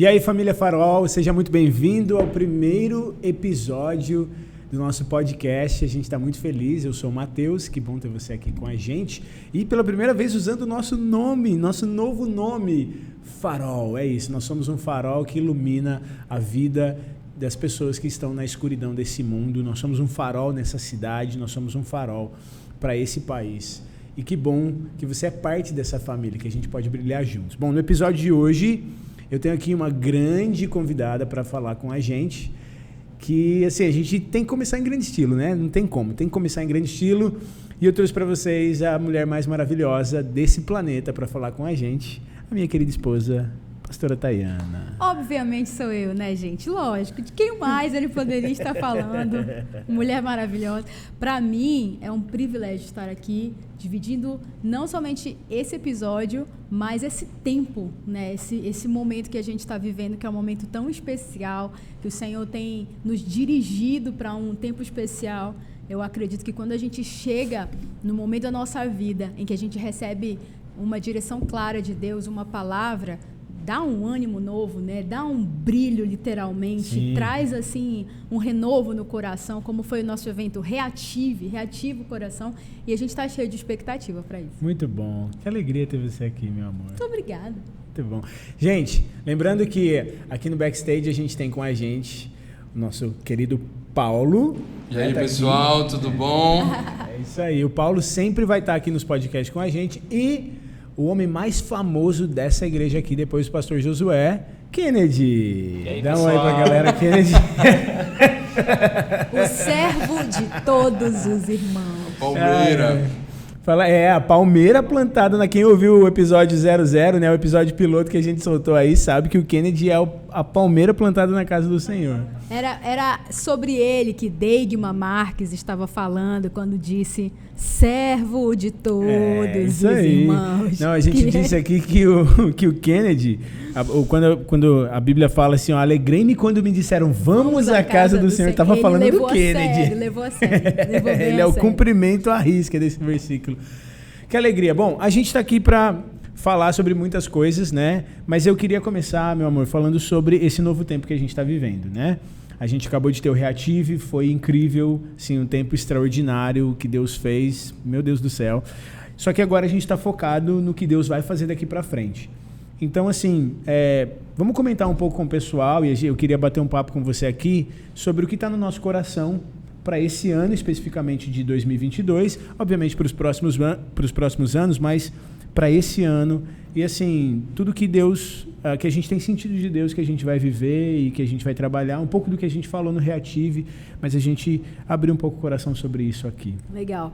E aí, família Farol, seja muito bem-vindo ao primeiro episódio do nosso podcast. A gente está muito feliz. Eu sou o Matheus, que bom ter você aqui com a gente. E pela primeira vez usando o nosso nome, nosso novo nome, Farol. É isso, nós somos um farol que ilumina a vida das pessoas que estão na escuridão desse mundo. Nós somos um farol nessa cidade, nós somos um farol para esse país. E que bom que você é parte dessa família, que a gente pode brilhar juntos. Bom, no episódio de hoje, eu tenho aqui uma grande convidada para falar com a gente. Que, assim, a gente tem que começar em grande estilo, né? Não tem como, tem que começar em grande estilo. E eu trouxe para vocês a mulher mais maravilhosa desse planeta para falar com a gente, a minha querida esposa, Pastora Tayana. Obviamente sou eu, né, gente? Lógico. De quem mais ele poderia estar falando? Mulher maravilhosa. Para mim, é um privilégio estar aqui, dividindo não somente esse episódio, mas esse tempo, né? Esse, esse momento que a gente está vivendo, que é um momento tão especial, que o Senhor tem nos dirigido para um tempo especial. Eu acredito que quando a gente chega no momento da nossa vida em que a gente recebe uma direção clara de Deus, uma palavra, dá um ânimo novo, né? Dá um brilho literalmente, Sim. traz assim um renovo no coração, como foi o nosso evento Reative, reativa o coração, e a gente está cheio de expectativa para isso. Muito bom. Que alegria ter você aqui, meu amor. Muito obrigada. Muito bom. Gente, lembrando que aqui no backstage a gente tem com a gente o nosso querido Paulo. E aí, tá pessoal, aqui. tudo bom? É isso aí. O Paulo sempre vai estar aqui nos podcasts com a gente e o homem mais famoso dessa igreja aqui, depois do pastor Josué, Kennedy. Aí, Dá um oi pra galera, Kennedy. o servo de todos os irmãos. Palmeira. Fala, é, a palmeira plantada na. Quem ouviu o episódio 00, né? O episódio piloto que a gente soltou aí, sabe que o Kennedy é a palmeira plantada na casa do Senhor. Era, era sobre ele que Deigma Marques estava falando quando disse servo de todos é, os aí. irmãos. Não, a gente que... disse aqui que o, que o Kennedy, a, o, quando, quando a Bíblia fala assim, alegrei-me quando me disseram vamos, vamos à casa, casa do, do Senhor, estava falando do Kennedy. Sério, levou a sério, levou ele é o cumprimento à risca desse versículo. Que alegria. Bom, a gente está aqui para falar sobre muitas coisas, né? Mas eu queria começar, meu amor, falando sobre esse novo tempo que a gente está vivendo, né? A gente acabou de ter o Reative, foi incrível, sim, um tempo extraordinário que Deus fez, meu Deus do céu. Só que agora a gente está focado no que Deus vai fazer daqui para frente. Então, assim, é, vamos comentar um pouco com o pessoal e eu queria bater um papo com você aqui sobre o que está no nosso coração para esse ano, especificamente de 2022, obviamente para os próximos, próximos anos, mas para esse ano. E assim, tudo que Deus, uh, que a gente tem sentido de Deus, que a gente vai viver e que a gente vai trabalhar, um pouco do que a gente falou no Reative, mas a gente abriu um pouco o coração sobre isso aqui. Legal.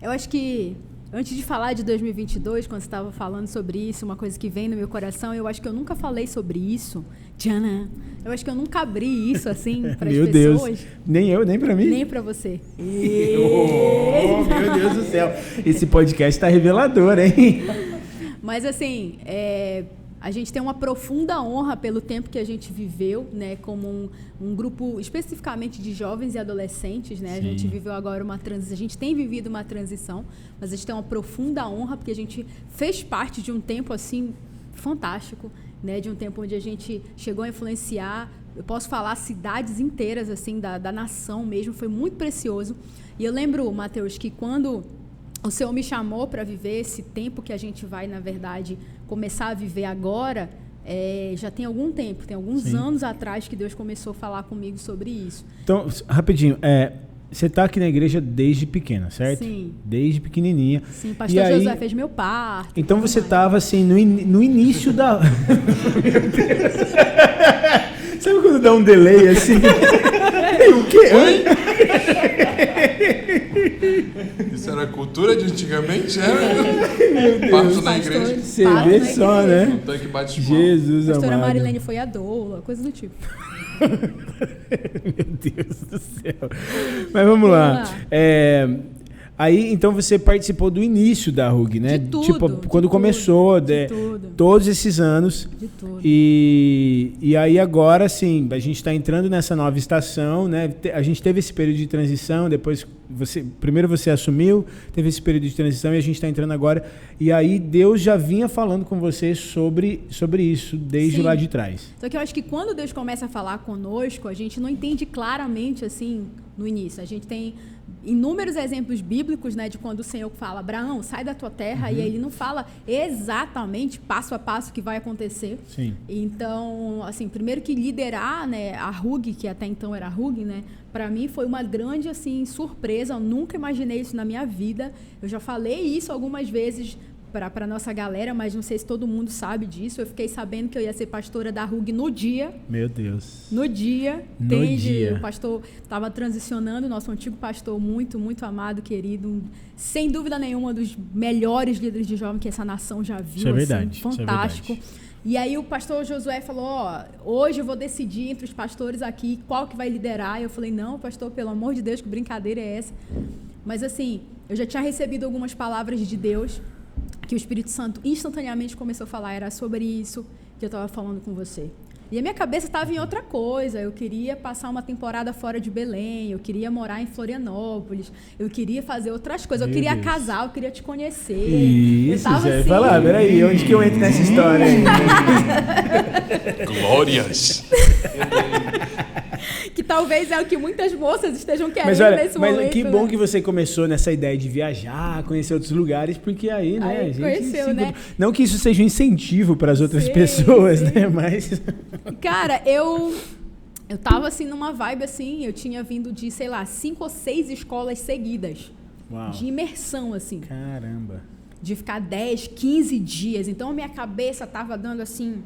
Eu acho que Antes de falar de 2022, quando você estava falando sobre isso, uma coisa que vem no meu coração, eu acho que eu nunca falei sobre isso. Tchana, eu acho que eu nunca abri isso assim para as pessoas. Meu Deus. Nem eu, nem para mim. Nem para você. oh, meu Deus do céu. Esse podcast está revelador, hein? Mas assim, é, a gente tem uma profunda honra pelo tempo que a gente viveu, né, como um, um grupo especificamente de jovens e adolescentes, né? A gente viveu agora uma transição, a gente tem vivido uma transição, mas a gente tem uma profunda honra porque a gente fez parte de um tempo assim fantástico, né, de um tempo onde a gente chegou a influenciar, eu posso falar cidades inteiras assim da, da nação mesmo, foi muito precioso. E eu lembro, Mateus, que quando o Senhor me chamou para viver esse tempo que a gente vai, na verdade, começar a viver agora. É, já tem algum tempo, tem alguns Sim. anos atrás que Deus começou a falar comigo sobre isso. Então, rapidinho, é, você está aqui na igreja desde pequena, certo? Sim. Desde pequenininha. Sim, pastor e José aí, fez meu parto. Então você estava assim no, in, no início da. meu Deus. Sabe quando dá um delay assim? o quê? Isso era cultura de antigamente? Era? Parto na igreja. Você vê só, né? O tanque bate Jesus amado. A pastora Marilene foi a doula, coisa do tipo. Meu Deus do céu. Mas vamos lá. É, Aí, então você participou do início da RUG, né? De tudo, tipo, de quando tudo, começou, de de- tudo. todos esses anos. De tudo. E, e aí agora, sim, a gente está entrando nessa nova estação, né? A gente teve esse período de transição, depois você, primeiro você assumiu, teve esse período de transição e a gente está entrando agora. E aí Deus já vinha falando com você sobre, sobre isso desde Sim. lá de trás. Só que eu acho que quando Deus começa a falar conosco, a gente não entende claramente assim no início. A gente tem inúmeros exemplos bíblicos, né, de quando o Senhor fala: "Abraão, sai da tua terra", Uhum. e ele não fala exatamente passo a passo o que vai acontecer. Sim. Então, assim, primeiro que liderar, né, a RUG, que até então era a RUG, né, para mim foi uma grande assim surpresa. Eu nunca imaginei isso na minha vida. Eu já falei isso algumas vezes para nossa galera, mas não sei se todo mundo sabe disso. Eu fiquei sabendo que eu ia ser pastora da RUG no dia. Meu Deus. No dia, No entende? dia. O pastor estava transicionando, nosso antigo pastor, muito, muito amado, querido, um- sem dúvida nenhuma, um dos melhores líderes de jovem que essa nação já viu. Isso é assim, verdade, é fantástico. verdade. E aí o pastor Josué falou, ó, hoje eu vou decidir entre os pastores aqui qual que vai liderar. E eu falei, não, pastor, pelo amor de Deus, que brincadeira é essa? Mas assim, eu já tinha recebido algumas palavras de Deus que o Espírito Santo instantaneamente começou a falar, era sobre isso que eu estava falando com você. E a minha cabeça estava em outra coisa. Eu queria passar uma temporada fora de Belém, eu queria morar em Florianópolis, eu queria fazer outras coisas, eu Meu queria Deus. casar, eu queria te conhecer. eu Isso, tava já ia assim, falar, peraí, onde que eu entro nessa história? Glórias! que talvez é o que muitas moças estejam querendo Mas olha, nesse mas momento. que bom né? que você começou nessa ideia de viajar, conhecer outros lugares, porque aí, né, Aí a gente conheceu, se né? Não que isso seja um incentivo para as outras Sim, pessoas, sim. né? Mas Cara, eu eu tava assim numa vibe assim, eu tinha vindo de, sei lá, cinco ou seis escolas seguidas. Uau. De imersão, assim. Caramba. De ficar 10, 15 dias. Então, minha cabeça tava dando assim.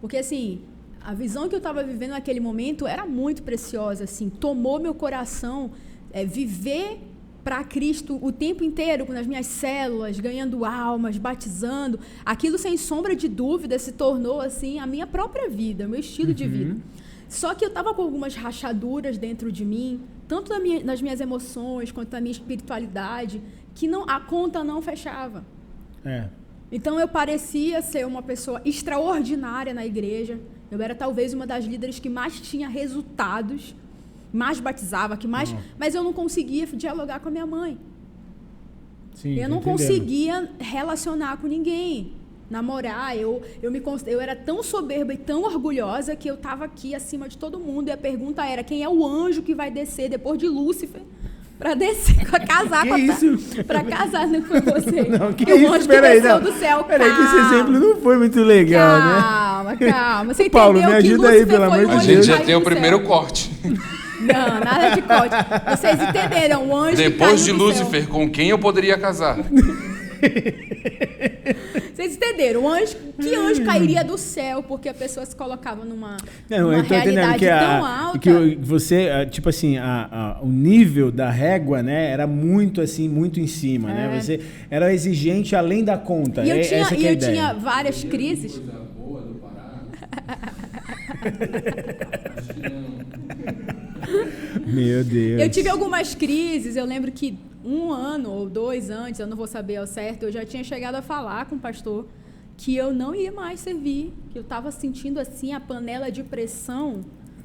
Porque, assim, a visão que eu tava vivendo naquele momento era muito preciosa, assim. Tomou meu coração é, viver para Cristo o tempo inteiro, nas minhas células, ganhando almas, batizando. Aquilo, sem sombra de dúvida, se tornou, assim, a minha própria vida, o meu estilo de vida. Só que eu tava com algumas rachaduras dentro de mim, tanto na minha- nas minhas emoções quanto na minha espiritualidade, que não, a conta não fechava. É. Então eu parecia ser uma pessoa extraordinária na igreja. Eu era talvez uma das líderes que mais tinha resultados, mais batizava, que mais, mas eu não conseguia dialogar com a minha mãe. Sim, Eu não entendendo. conseguia relacionar com ninguém, namorar. Eu, eu, me, eu era tão soberba e tão orgulhosa que eu estava aqui acima de todo mundo. E a pergunta era: quem é o anjo que vai descer depois de Lúcifer? Para descer, para casar Que com a isso? Para casar né, com você. Não, que o isso? anjo que Peraí, desceu não. do céu. Peraí, que esse calma. exemplo não foi muito legal, né? Calma, calma. Você Paulo, entendeu me que ajuda aí, Lúcifer pelo foi amor de A anjo gente já tem o primeiro corte. Não, nada de corte. Vocês entenderam? O anjo Depois de do. Lúcifer, com quem eu poderia casar? Vocês entenderam? O anjo, que anjo cairia do céu porque a pessoa se colocava numa, Não, numa eu tô entendendo realidade que, tão a, alta? que você, ah, tipo assim, a- a- o nível da régua, né, era muito assim, muito em cima, né? É. Você era exigente além da conta. E eu é, tinha, essa que e é a eu ideia. tinha várias crises. Meu Deus. Eu tive algumas crises. Eu lembro que um ano ou dois antes, eu não vou saber ao certo, eu já tinha chegado a falar com o pastor que eu não ia mais servir, que eu estava sentindo assim a panela de pressão,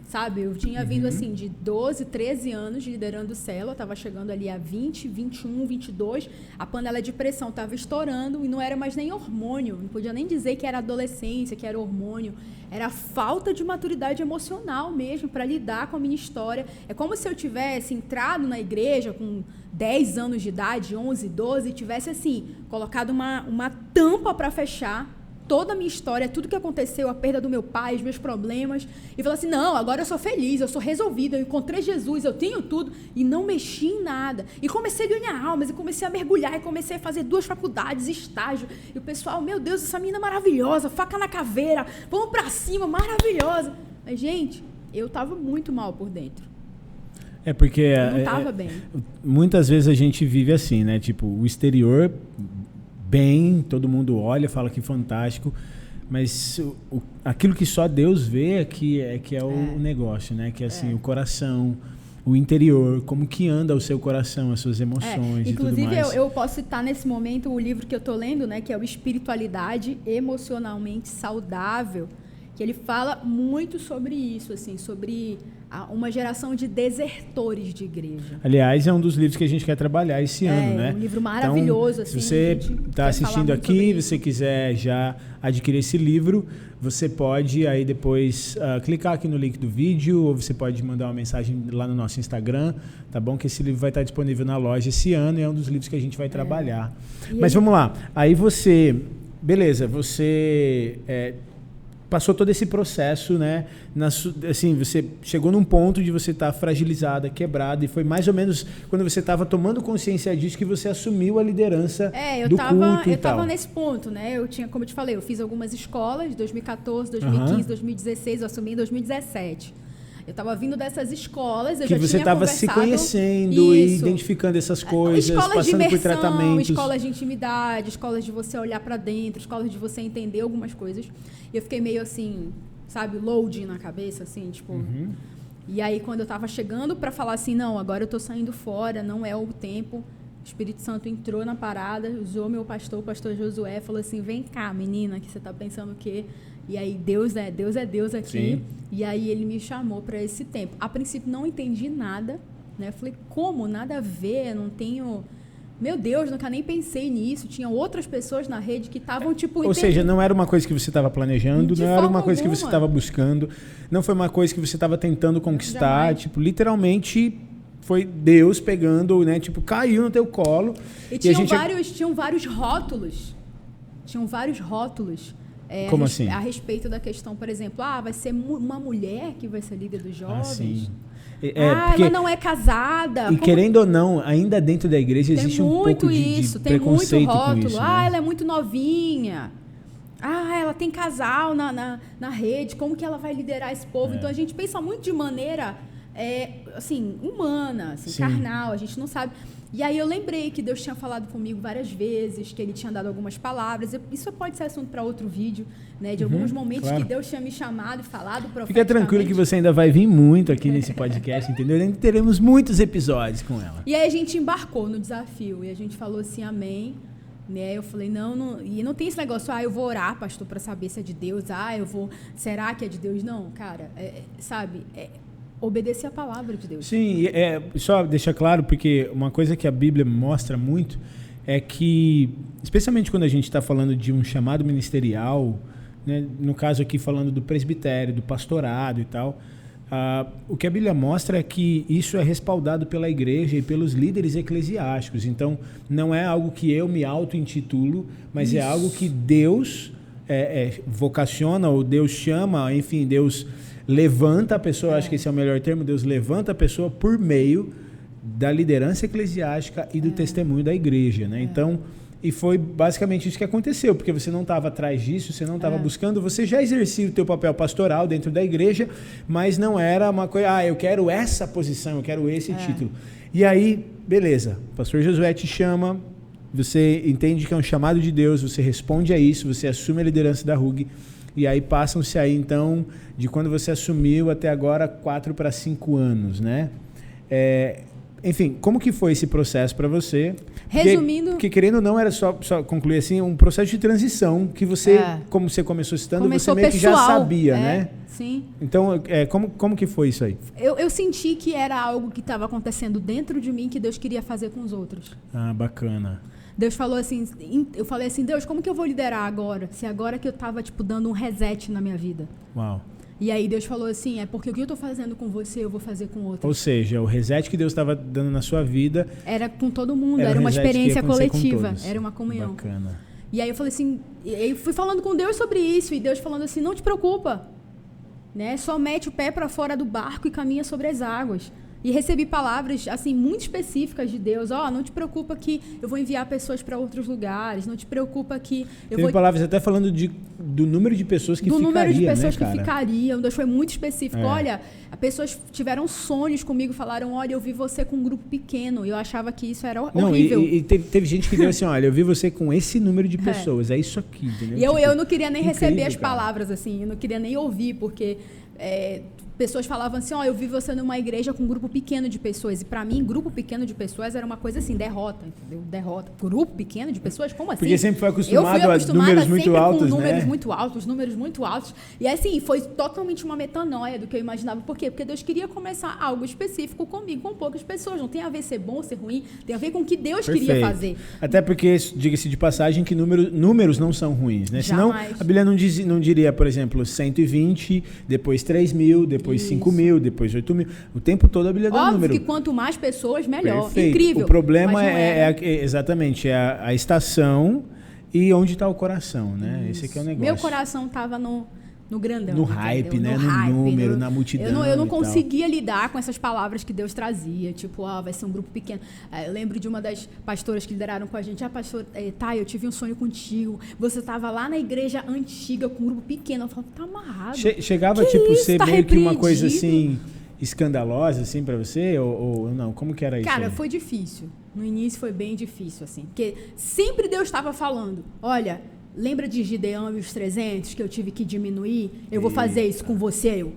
sabe? Eu tinha Uhum. vindo assim de 12, 13 anos liderando célula, estava chegando ali a 20, 21, 22, a panela de pressão estava estourando e não era mais nem hormônio, não podia nem dizer que era adolescência, que era hormônio, era falta de maturidade emocional mesmo para lidar com a minha história. É como se eu tivesse entrado na igreja com 10 anos de idade, 11, 12, e tivesse assim, colocado uma, uma tampa para fechar toda a minha história, tudo que aconteceu, a perda do meu pai, os meus problemas, e falar assim: não, agora eu sou feliz, eu sou resolvida, eu encontrei Jesus, eu tenho tudo, e não mexi em nada. E comecei a ganhar almas, e comecei a mergulhar, e comecei a fazer duas faculdades, estágio. E o pessoal, meu Deus, essa menina é maravilhosa, faca na caveira, vamos pra cima, maravilhosa. Mas, gente, eu tava muito mal por dentro. É porque Eu não é, tava é, bem. muitas vezes a gente vive assim, né? Tipo, o exterior bem, todo mundo olha, fala que fantástico, mas o, o- aquilo que só Deus vê é que é que é o É. negócio, né? Que é assim, É. o coração, o interior, como que anda o seu coração, as suas emoções É, e tudo inclusive, eu, eu posso citar nesse momento o livro que eu estou lendo, né, que é o Espiritualidade Emocionalmente Saudável, que ele fala muito sobre isso, assim, sobre a- uma geração de desertores de igreja. Aliás, é um dos livros que a gente quer trabalhar esse É, ano, né? um livro maravilhoso, Então, assim, se você está assistindo aqui, você quiser já adquirir esse livro, você pode aí depois ah, clicar aqui no link do vídeo ou você pode mandar uma mensagem lá no nosso Instagram, tá bom? Que esse livro vai estar disponível na loja esse ano e é um dos livros que a gente vai trabalhar. E Mas ele- vamos lá. Aí você, beleza, você é, passou todo esse processo, né? Na assim, você chegou num ponto de você estar fragilizada, quebrada, e foi mais ou menos quando você estava tomando consciência disso que você assumiu a liderança É, eu do tava, culto eu tava tal. nesse ponto, né? Eu tinha, como eu te falei, eu fiz algumas escolas, 2014, 2015, Aham. 2016, eu assumi em 2017. Eu tava vindo dessas escolas, eu que já você estava se conhecendo e Isso. identificando essas coisas, escolas de passando por imersão, tratamentos. escolas de intimidade, escolas de você olhar pra dentro, escolas de você entender algumas coisas. E eu fiquei meio assim, sabe, loading na cabeça, assim, tipo. Uhum. E aí, quando eu tava chegando pra falar assim, não, agora eu tô saindo fora, não é o tempo. O Espírito Santo entrou na parada, usou meu pastor, o pastor Josué, falou assim: vem cá, menina, que você tá pensando o quê? E aí, Deus é Deus, é Deus aqui. Sim. E aí, ele me chamou para esse tempo. A princípio, não entendi nada, né? Falei, como? Nada a ver, não tenho. Meu Deus, nunca nem pensei nisso. Tinha outras pessoas na rede que estavam, tipo, Ou seja, não era uma coisa que você estava planejando, De não era uma coisa que você estava buscando, não foi uma coisa que você estava tentando conquistar, Jamais. tipo, literalmente foi Deus pegando, né, tipo, caiu no teu colo. E a tinham, gente- vários, tinham vários rótulos. Tinham vários rótulos. é, Como a, assim? A respeito da questão, por exemplo, ah, vai ser mu- uma mulher que vai ser líder dos jovens. Ah, sim. É, ah, porque- ela não é casada. E Como- querendo ou não, ainda dentro da igreja tem existe um muito pouco de, de isso, tem muito preconceito rótulo. com isso. ah, né? ela é muito novinha. Ah, ela tem casal na, na, na rede. Como que ela vai liderar esse povo? É. Então a gente pensa muito de maneira, é, assim, humana, assim, Sim. carnal. A gente não sabe. E aí eu lembrei que Deus tinha falado comigo várias vezes, que Ele tinha dado algumas palavras. Isso pode ser assunto para outro vídeo, né? De alguns momentos Uhum, claro. que Deus tinha me chamado e falado. Fica tranquilo que você ainda vai vir muito aqui nesse podcast, entendeu? Ainda teremos muitos episódios com ela. E aí a gente embarcou no desafio e a gente falou assim, amém. Né? Eu falei, não, não, e não tem esse negócio, ah, eu vou orar, pastor, para saber se é de Deus, ah, eu vou, será que é de Deus? Não, cara, é- é, sabe, é obedecer a palavra de Deus. Sim, é, só deixar claro, porque uma coisa que a Bíblia mostra muito é que, especialmente quando a gente está falando de um chamado ministerial, né, no caso aqui falando do presbitério, do pastorado e tal, ah, o que a Bíblia mostra é que isso é respaldado pela igreja e pelos líderes eclesiásticos. Então, não é algo que eu me auto-intitulo, mas é Isso. algo que Deus é, é, vocaciona, ou Deus chama, enfim, Deus levanta a pessoa, acho que esse é o melhor termo, Deus levanta a pessoa por meio da liderança eclesiástica e do testemunho da igreja, né? Então, e foi basicamente isso que aconteceu, porque você não estava atrás disso, você não estava É. buscando, você já exercia o teu papel pastoral dentro da igreja, mas não era uma coisa, ah, eu quero essa posição, eu quero esse É. título. E aí, beleza, o pastor Josué te chama, você entende que é um chamado de Deus, você responde a isso, você assume a liderança da RUG, e aí passam-se aí, então, de quando você assumiu até agora, quatro para cinco anos, né? É, enfim, como que foi esse processo para você? Resumindo- Porque, querendo ou não, era só, só concluir assim, um processo de transição que você, É. como você começou citando, Começou você meio que já pessoal, sabia, é, né? Sim. Então, é, como, como que foi isso aí? Eu, eu senti que era algo que estava acontecendo dentro de mim que Deus queria fazer com os outros. Ah, bacana. Deus falou assim, eu falei assim, Deus, como que eu vou liderar agora? Se agora que eu tava, tipo, dando um reset na minha vida. Uau. E aí Deus falou assim, é porque o que eu tô fazendo com você, eu vou fazer com outros. Ou seja, o reset que Deus estava dando na sua vida Era com todo mundo, era, era, um uma experiência coletiva, era uma comunhão. Bacana. E aí eu falei assim, e aí fui falando com Deus sobre isso, e Deus falando assim, não te preocupa, né? Só mete o pé para fora do barco e caminha sobre as águas. E recebi palavras assim muito específicas de Deus, ó, não te preocupa que eu vou enviar pessoas para outros lugares, não te preocupa que eu Teve vou palavras até falando de, do número de pessoas que do ficaria, número de pessoas né, que ficariam. Deus foi muito específico. É. Olha, as pessoas tiveram sonhos comigo, falaram: olha, eu vi você com um grupo pequeno. E eu achava que isso era Não, e, horrível. e teve, teve gente que deu assim, olha, eu vi você com esse número de pessoas, é, isso aqui, entendeu? E eu, Tipo, eu não queria nem incrível, receber as cara. palavras, assim, eu não queria nem ouvir, porque é, pessoas falavam assim, ó, eu vi você numa igreja com um grupo pequeno de pessoas. E para mim, grupo pequeno de pessoas era uma coisa assim, derrota, entendeu? Derrota. Grupo pequeno de pessoas, como assim? Porque sempre foi eu acostumado, fui acostumada a números muito sempre altos, com números né? muito altos, números muito altos. E assim, foi totalmente uma metanoia do que eu imaginava. Por quê? Porque Deus queria começar algo específico comigo, com poucas pessoas. Não tem a ver ser bom ou ser ruim, tem a ver com o que Deus queria Perfeito. fazer. Até porque, diga-se de passagem, que número, números não são ruins, né? Senão, Jamais. a Bíblia não, diz, não diria, por exemplo, 120, depois 3 mil, depois Isso. 5 mil, depois 8 mil. O tempo todo a Bíblia dá Óbvio número. que quanto mais pessoas, melhor. Perfeito. Incrível. O problema é, é é exatamente é a, a estação e onde está o coração, né? Esse aqui é o negócio. Meu coração tava no, no grandão. No entendeu? hype, né? No número, na multidão Eu não, eu não e tal. conseguia lidar com essas palavras que Deus trazia. Tipo, ah, vai ser um grupo pequeno. Ah, Eu lembro de uma das pastoras que lideraram com a gente. Ah, pastor, eh, tá, eu tive um sonho contigo. Você tava lá na igreja antiga com um grupo pequeno. Eu falava, tá amarrado. Che- chegava, Que tipo, isso? ser Tá meio que uma coisa assim, escandalosa, assim, pra você? Ou, ou não? Como que era isso? Cara, aí? foi difícil. No início foi bem difícil, assim. Porque sempre Deus estava falando: olha, lembra de Gideão e os 300 que eu tive que diminuir? Eu vou fazer isso com você. Eu.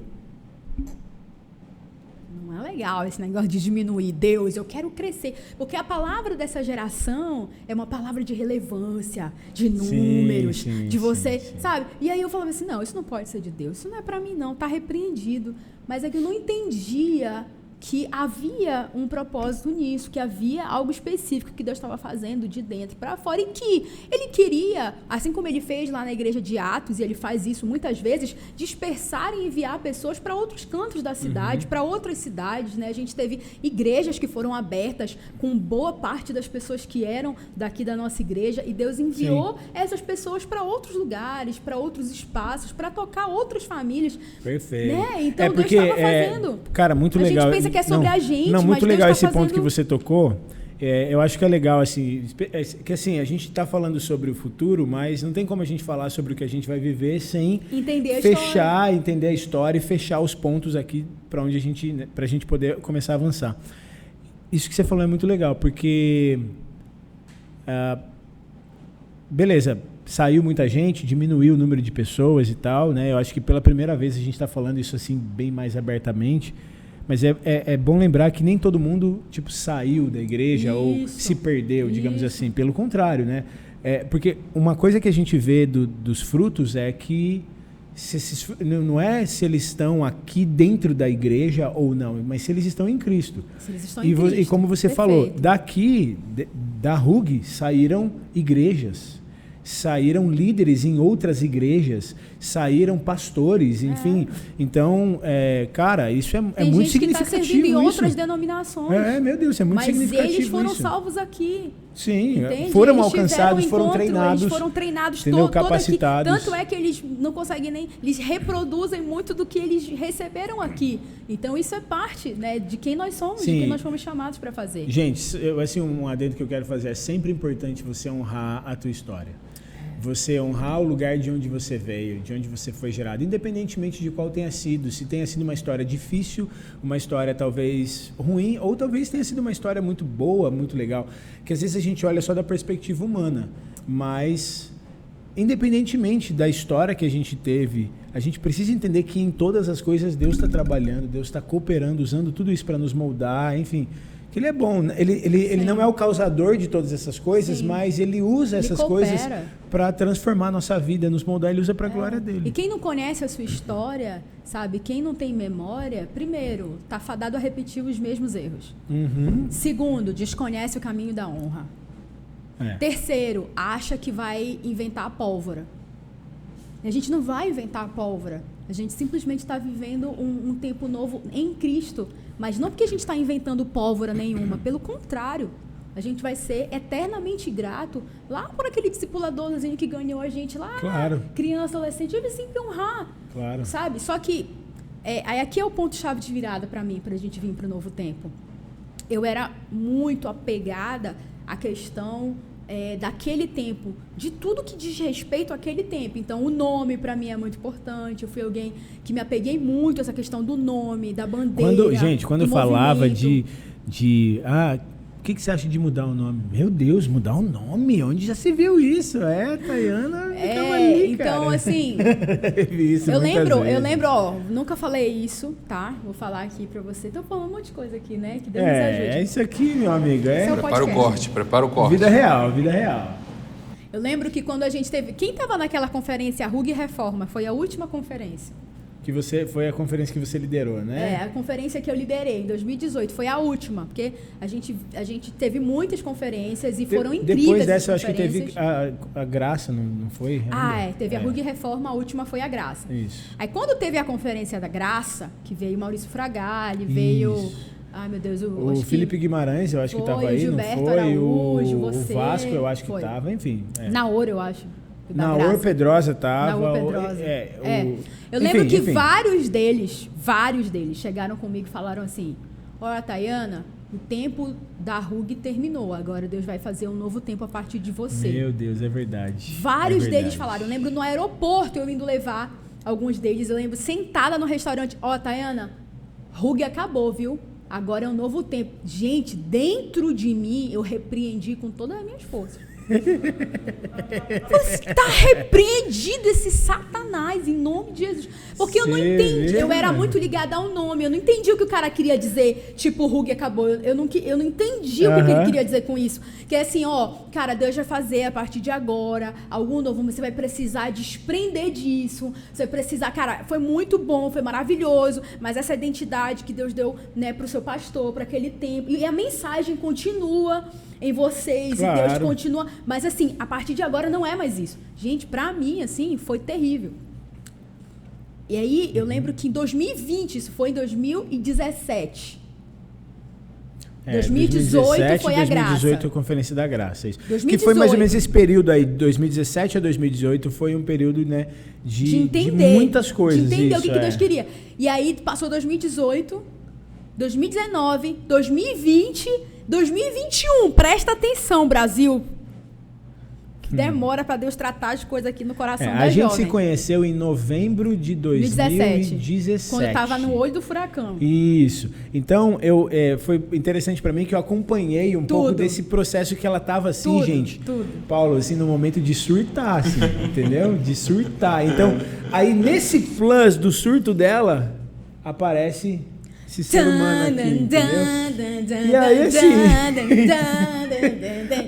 Não é legal esse negócio de diminuir Deus. Eu quero crescer. Porque a palavra dessa geração é uma palavra de relevância, de números, sim, de você, sim, sim. sabe? E aí eu falava assim: não, isso não pode ser de Deus. Isso não é pra mim, não. Tá repreendido. Mas é que eu não entendia que havia um propósito nisso, que havia algo específico que Deus estava fazendo de dentro para fora e que ele queria, assim como ele fez lá na igreja de Atos, e ele faz isso muitas vezes, dispersar e enviar pessoas para outros cantos da cidade, para outras cidades, né? A gente teve igrejas que foram abertas com boa parte das pessoas que eram daqui da nossa igreja e Deus enviou essas pessoas para outros lugares, para outros espaços, para tocar outras famílias. Perfeito. Né? Então é Deus porque, estava é, fazendo. cara, muito A gente legal. Pensa que é sobre não, a gente, Não, muito legal tá esse ponto fazendo- que você tocou. É, eu acho que é legal, assim, é, que assim, a gente está falando sobre o futuro, mas não tem como a gente falar sobre o que a gente vai viver sem Entender a fechar, história. entender a história e fechar os pontos aqui para onde a gente, né, pra gente poder começar a avançar. Isso que você falou é muito legal, porque ah, beleza, saiu muita gente, diminuiu o número de pessoas e tal, né? Eu acho que pela primeira vez a gente está falando isso assim bem mais abertamente. Mas é, é, é bom lembrar que nem todo mundo tipo saiu da igreja ou Isso, se perdeu, digamos isso. assim. Pelo contrário, né? É, porque uma coisa que a gente vê do- dos frutos é que se esses não é se eles estão aqui dentro da igreja ou não, mas se eles estão em Cristo. Estão E, em vo- e Cristo. como você falou, Perfeito. daqui, de- da RUG, saíram igrejas, saíram líderes em outras igrejas, saíram pastores, enfim. Então, é, cara, isso é, é Tem muito gente que está significativo. servindo em outras denominações. É, meu Deus, é muito mas significativo eles foram isso. salvos aqui. Sim, é, Entende? foram Eles alcançados, foram encontro, treinados. Eles foram treinados entendeu? todo, todo aqui. Capacitados. Tanto é que eles não conseguem nem. Eles reproduzem muito do que eles receberam aqui. Então isso é parte né, de quem nós somos, Sim. de quem nós fomos chamados para fazer. Gente, eu, assim, um adendo que eu quero fazer é sempre importante você honrar a tua história. Você honrar o lugar de onde você veio, de onde você foi gerado, independentemente de qual tenha sido. Se tenha sido uma história difícil, uma história talvez ruim, ou talvez tenha sido uma história muito boa, muito legal. Que às vezes a gente olha só da perspectiva humana, mas independentemente da história que a gente teve, a gente precisa entender que em todas as coisas Deus está trabalhando, Deus está cooperando, usando tudo isso para nos moldar, enfim. Que ele é bom, né? ele, ele, ele não é o causador de todas essas coisas, Sim. mas ele usa Ele essas coopera. coisas para transformar nossa vida, nos moldar, ele usa para a glória É. dele. E quem não conhece a sua história, sabe, quem não tem memória, primeiro, tá fadado a repetir os mesmos erros. Uhum. Segundo, desconhece o caminho da honra. É. Terceiro, acha que vai inventar a pólvora. A gente não vai inventar a pólvora. A gente simplesmente está vivendo um, um tempo novo em Cristo. Mas não porque a gente está inventando pólvora nenhuma. Pelo contrário, a gente vai ser eternamente grato lá por aquele discipuladorzinho que ganhou a gente lá, Claro. criança, adolescente. Eu sempre honrar, Claro. sabe? Só que é, aí aqui é o ponto-chave de virada para mim, para a gente vir para o novo tempo eu era muito apegada à questão é, daquele tempo, de tudo que diz respeito àquele tempo. Então, o nome para mim é muito importante. Eu fui alguém que me apeguei muito a essa questão do nome, da bandeira. Quando, gente, quando do eu falava movimento. de, de ah, O que, que você acha de mudar o nome? Meu Deus, mudar o nome? Onde já se viu isso? É, Tayana. É, calma aí, então cara. assim, eu muitas lembro, eu vezes. lembro, ó, nunca falei isso, tá? Vou falar aqui pra você. Tô falando um monte de coisa aqui, né? Que Deus nos É, ajude. é isso aqui, meu amigo. É é o Prepara o corte, prepara o corte. vida real, vida real. Eu lembro que quando a gente teve. Quem tava naquela conferência RUG Reforma? Foi a última conferência. Que você foi a conferência que você liderou, É, né? a conferência que eu liderei em 2018 foi a última, porque a gente, a gente teve muitas conferências e foram incríveis. Depois dessa, eu acho que teve a, a graça, não, não foi? Ah, ainda? é, teve a RUG Reforma, a última foi a Graça. Isso. Aí quando teve a conferência da Graça, que veio Maurício Fragali, veio. Ai meu Deus, o, O que- Felipe Guimarães, eu acho que Foi, estava o aí, Gilberto não foi? Araújo, o, você, o Vasco, eu acho que estava, enfim. É. Naor, eu acho. Naor Graça. Pedrosa tava. Naor o- Pedrosa. É, É. Eu enfim, lembro que enfim. vários deles, vários deles, chegaram comigo e falaram assim: Olha, Tayana, o tempo da RUG terminou. Agora Deus vai fazer um novo tempo a partir de você. Meu Deus, é verdade. Vários É deles verdade. falaram. Eu lembro no aeroporto eu indo levar alguns deles. Eu lembro sentada no restaurante: Ó, Tayana, RUG acabou, viu? Agora é um novo tempo. Gente, dentro de mim eu repreendi com todas as minhas forças. Você está repreendido esse satanás em nome de Jesus. Porque eu não Cê entendi. vê, Eu era mano? muito ligada ao nome. Eu não entendi o que o cara queria dizer. Tipo, o Rug acabou. Eu, não, eu não entendi o que, ele queria dizer com isso. Que é assim, ó, cara, Deus vai fazer a partir de agora algum novo. Você vai precisar desprender disso. Você vai precisar, cara, foi muito bom, foi maravilhoso. Mas essa identidade que Deus deu, né, pro seu pastor, para aquele tempo. E a mensagem continua em vocês. E Deus Claro. continua. Mas assim, a partir de agora não é mais isso. Gente, pra mim, assim, foi terrível. E aí, eu lembro que em 2020, isso foi em 2017. É, 2018 foi a 2018 graça. a Conferência da Graça, isso. Que 2018. foi mais ou menos esse período aí, 2017 a 2018, foi um período, né, de, de de entender. muitas coisas. De entender o que, isso, que é. Deus queria. E aí passou 2018, 2019, 2020, 2021. Presta atenção, Brasil. Que demora pra Deus tratar as coisas aqui no É, coração a da gente jovem. se conheceu em novembro de 2017. Quando eu tava no olho do furacão. Isso. Então, eu, é, foi interessante pra mim que eu acompanhei um pouco Tudo. desse processo que ela tava assim, Tudo, gente. tudo. Paulo, assim, no momento de surtar, assim, entendeu? De surtar. Então, aí nesse plus do surto dela, aparece esse ser humano aqui, entendeu? E aí, assim,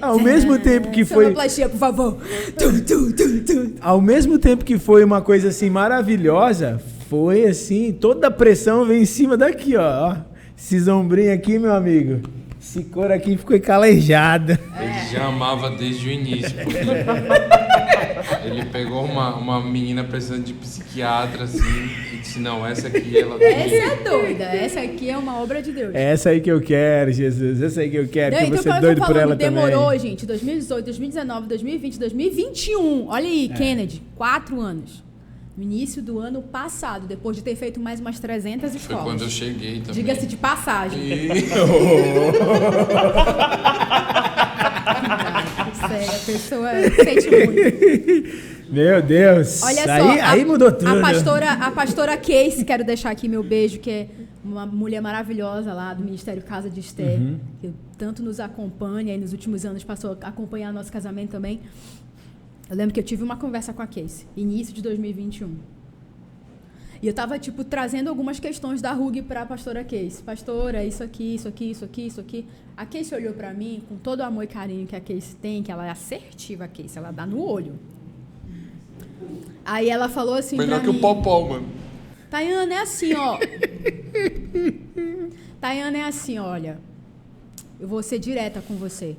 ao mesmo tempo que foi- Sonoplastia, por favor. Tu, tu, tu, tu. Ao mesmo tempo que foi uma coisa assim maravilhosa, foi assim, toda a pressão veio em cima daqui, ó. Esse ombrinho aqui, meu amigo. Esse couro aqui ficou calejado. Ele já amava desde o início. porque Ele pegou uma, uma menina precisando de psiquiatra, assim, e disse, não, essa aqui ela tem. Essa é doida. Essa aqui é uma obra de Deus. É essa aí que eu quero, Jesus. Essa aí que eu quero, Não, que você então, é doido por ela demorou, também. gente, 2018, 2019, 2020, 2021. Olha aí, É. Kennedy, quatro anos. No início do ano passado, depois de ter feito mais umas 300 Foi escolas. quando eu cheguei também. Diga-se de passagem. E- Sério, a pessoa sente muito. Meu Deus. Olha só, aí, a, aí mudou tudo. A pastora, a pastora Case, quero deixar aqui meu beijo, que é uma mulher maravilhosa lá do Ministério Casa de Esté, Uhum. que tanto nos acompanha e nos últimos anos passou a acompanhar nosso casamento também. Eu lembro que eu tive uma conversa com a Case, início de 2021. E eu tava, tipo, trazendo algumas questões da RUG pra pastora Case. Pastora, isso aqui, isso aqui, isso aqui, isso aqui. A Case olhou pra mim com todo o amor e carinho que a Case tem, que ela é assertiva, a Case, ela dá no olho. Aí ela falou assim Melhor que mim, o Popó, mano. Tayana, é assim, ó. Tayana, é assim, olha. Eu vou ser direta com você.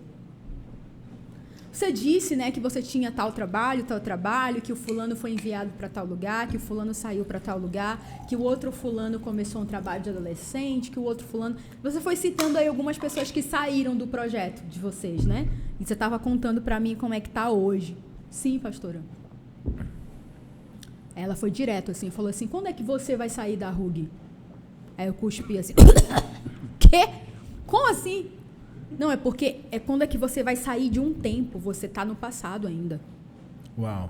Você disse, né, que você tinha tal trabalho, tal trabalho, que o fulano foi enviado para tal lugar, que o fulano saiu para tal lugar, que o outro fulano começou um trabalho de adolescente, que o outro fulano. Você foi citando aí algumas pessoas que saíram do projeto de vocês, né? E você estava contando para mim como é que tá hoje. Sim, pastora. Ela foi direto assim, falou assim: "Quando é que você vai sair da RUG?" Aí eu cuspi assim: "Quê? Como assim?" Não, é porque é quando é que você vai sair de um tempo, você tá no passado ainda. Uau.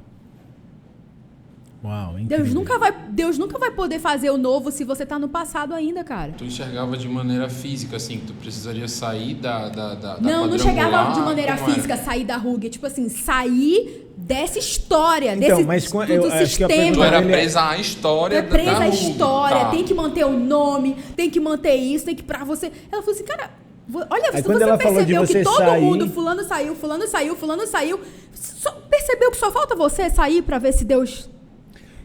Uau, incrível. Deus nunca, vai, Deus nunca vai poder fazer o novo se você tá no passado ainda, cara. Tu enxergava de maneira física, assim, que tu precisaria sair da. da, da Não, não chegava de maneira era? física, sair da ruga. Tipo assim, sair dessa história, Então, desse mas com- eu do acho que a sistema. Tu era é- presa à história É presa Ruby, história, tá. tem que manter o nome, tem que manter isso, tem que pra você. Ela falou assim, cara, olha, Aí você percebeu você que todo sair- mundo, fulano saiu, fulano saiu, fulano saiu, só- percebeu que só falta você sair pra ver se Deus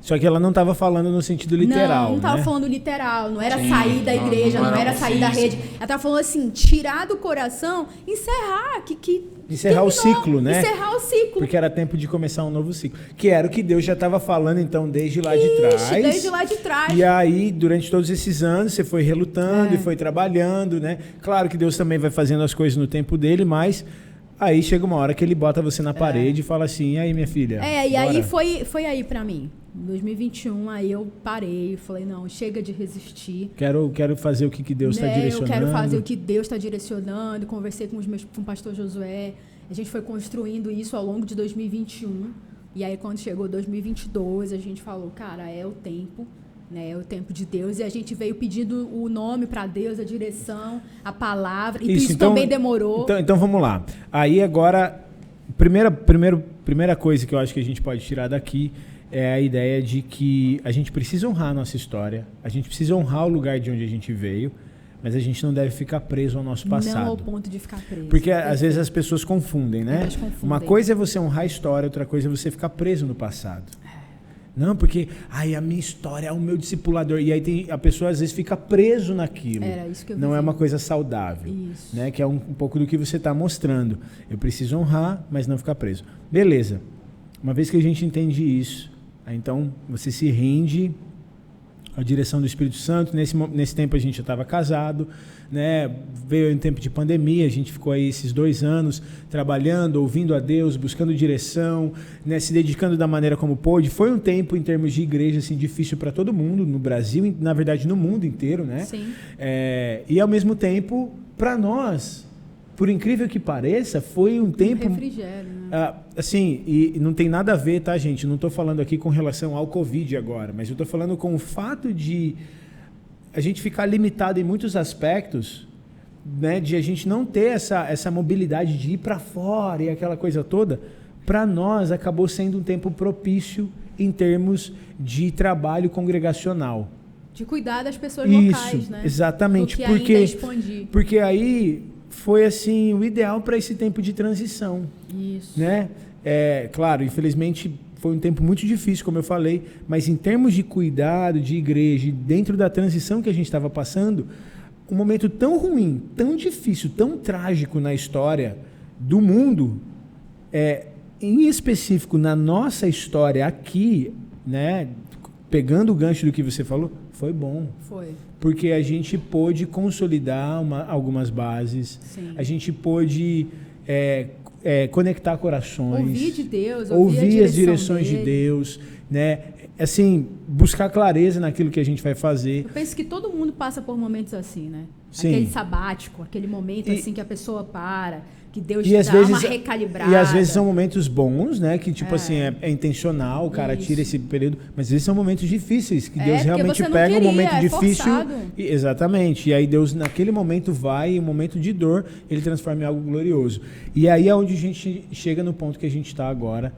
Só que ela não estava falando no sentido literal, não, não tava né? falando literal, não era Sim, sair da não- igreja, não não, era era sair da rede. Ela tava falando assim, tirar do coração, encerrar, que, que Encerrar o terminou, ciclo, né? Encerrar o ciclo. Porque era tempo de começar um novo ciclo. Que era o que Deus já estava falando, então, desde lá de Ixi, trás. desde lá de trás. E aí, durante todos esses anos, você foi relutando É. e foi trabalhando, né? Claro que Deus também vai fazendo as coisas no tempo dele, mas aí chega uma hora que ele bota você na parede e fala assim: e aí, minha filha? É, e aí bora?" foi, foi aí pra mim. Em 2021, aí eu parei, falei, não, chega de resistir. Quero, quero fazer o que, que Deus está né? direcionando. Eu quero fazer o que Deus está direcionando. Conversei com, os meus, com o pastor Josué. A gente foi construindo isso ao longo de 2021. E aí, quando chegou 2022, a gente falou, cara, é o tempo. Né, é o tempo de Deus e a gente veio pedindo o nome para Deus, a direção, a palavra. E isso, então- também demorou. Então, então vamos lá. Aí agora, primeira, primeiro, primeira coisa que eu acho que a gente pode tirar daqui é a ideia de que a gente precisa honrar a nossa história, a gente precisa honrar o lugar de onde a gente veio, mas a gente não deve ficar preso ao nosso não ao passado. ponto de ficar preso. Porque às vezes as pessoas confundem, né? Confundem. Uma coisa é você honrar a história, outra coisa é você ficar preso no passado. Não, porque ai, a minha história é o meu discipulador. E aí tem, a pessoa às vezes fica preso naquilo. Era isso que eu Não é vivi. uma coisa saudável. Isso. Né? Que é um, um pouco do que você está mostrando. Eu preciso honrar, mas não ficar preso. Beleza. Uma vez que a gente entende isso, então você se rende à direção do Espírito Santo. Nesse, nesse tempo a gente já estava casado, né? veio em tempo de pandemia, a gente ficou aí esses dois anos trabalhando, ouvindo a Deus, buscando direção, né? se dedicando da maneira como pôde. Foi um tempo, em termos de igreja, assim, difícil para todo mundo, no Brasil, e, na verdade no mundo inteiro. Né? Sim. É, e ao mesmo tempo, para nós, por incrível que pareça, foi um tempo. Refrigério, né? Ah, assim, e não tem nada a ver, tá, gente? Não estou falando aqui com relação ao Covid agora, mas eu estou falando com o fato de a gente ficar limitado em muitos aspectos, né? De a gente não ter essa, essa mobilidade de ir para fora e aquela coisa toda. Para nós, acabou sendo um tempo propício em termos de trabalho congregacional. De cuidar das pessoas Isso, locais, né? exatamente, porque-. Porque aí foi assim o ideal para esse tempo de transição, Isso. né? É, claro, infelizmente foi um tempo muito difícil, como eu falei, mas em termos de cuidado de igreja, dentro da transição que a gente estava passando, um momento tão ruim, tão difícil, tão trágico na história do mundo, é, em específico na nossa história aqui, né? Pegando o gancho do que você falou, foi bom Foi. Porque a gente pôde consolidar uma- algumas bases, Sim. a gente pôde é, é, conectar corações, Ouvir de Deus, ouvir, ouvir, as direções de dele. Deus, né? Assim, buscar clareza naquilo que a gente vai fazer. Eu penso que todo mundo passa por momentos assim, né? Sim. Aquele sabático, aquele momento E- assim que a pessoa para, que Deus E às, dá vezes, uma recalibrada. e às vezes são momentos bons, né? Que tipo É. assim, é, é intencional, o cara Isso. tira esse período. Mas às vezes são momentos difíceis, que É, Deus realmente pega um queria, momento é difícil. e- exatamente. E aí Deus, naquele momento, vai, em um momento de dor, ele transforma em algo glorioso. E aí é onde a gente chega no ponto que a gente está agora.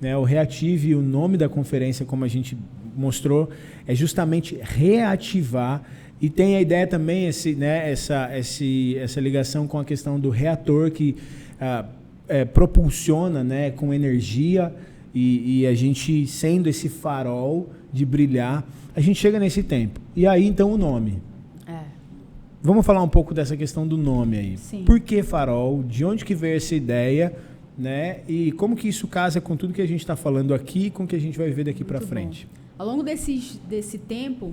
Né? O Reative, o nome da conferência, como a gente mostrou, é justamente reativar. E tem a ideia também, esse, né, essa, esse, essa ligação com a questão do reator que ah, é, propulsiona né, com energia e, e a gente sendo esse farol de brilhar, a gente chega nesse tempo. E aí então o nome. É. Vamos falar um pouco dessa questão do nome aí. Sim. Por que farol? De onde que veio essa ideia? Né? E como que isso casa com tudo que a gente está falando aqui e com o que a gente vai ver daqui para frente? Ao longo desses, desse tempo,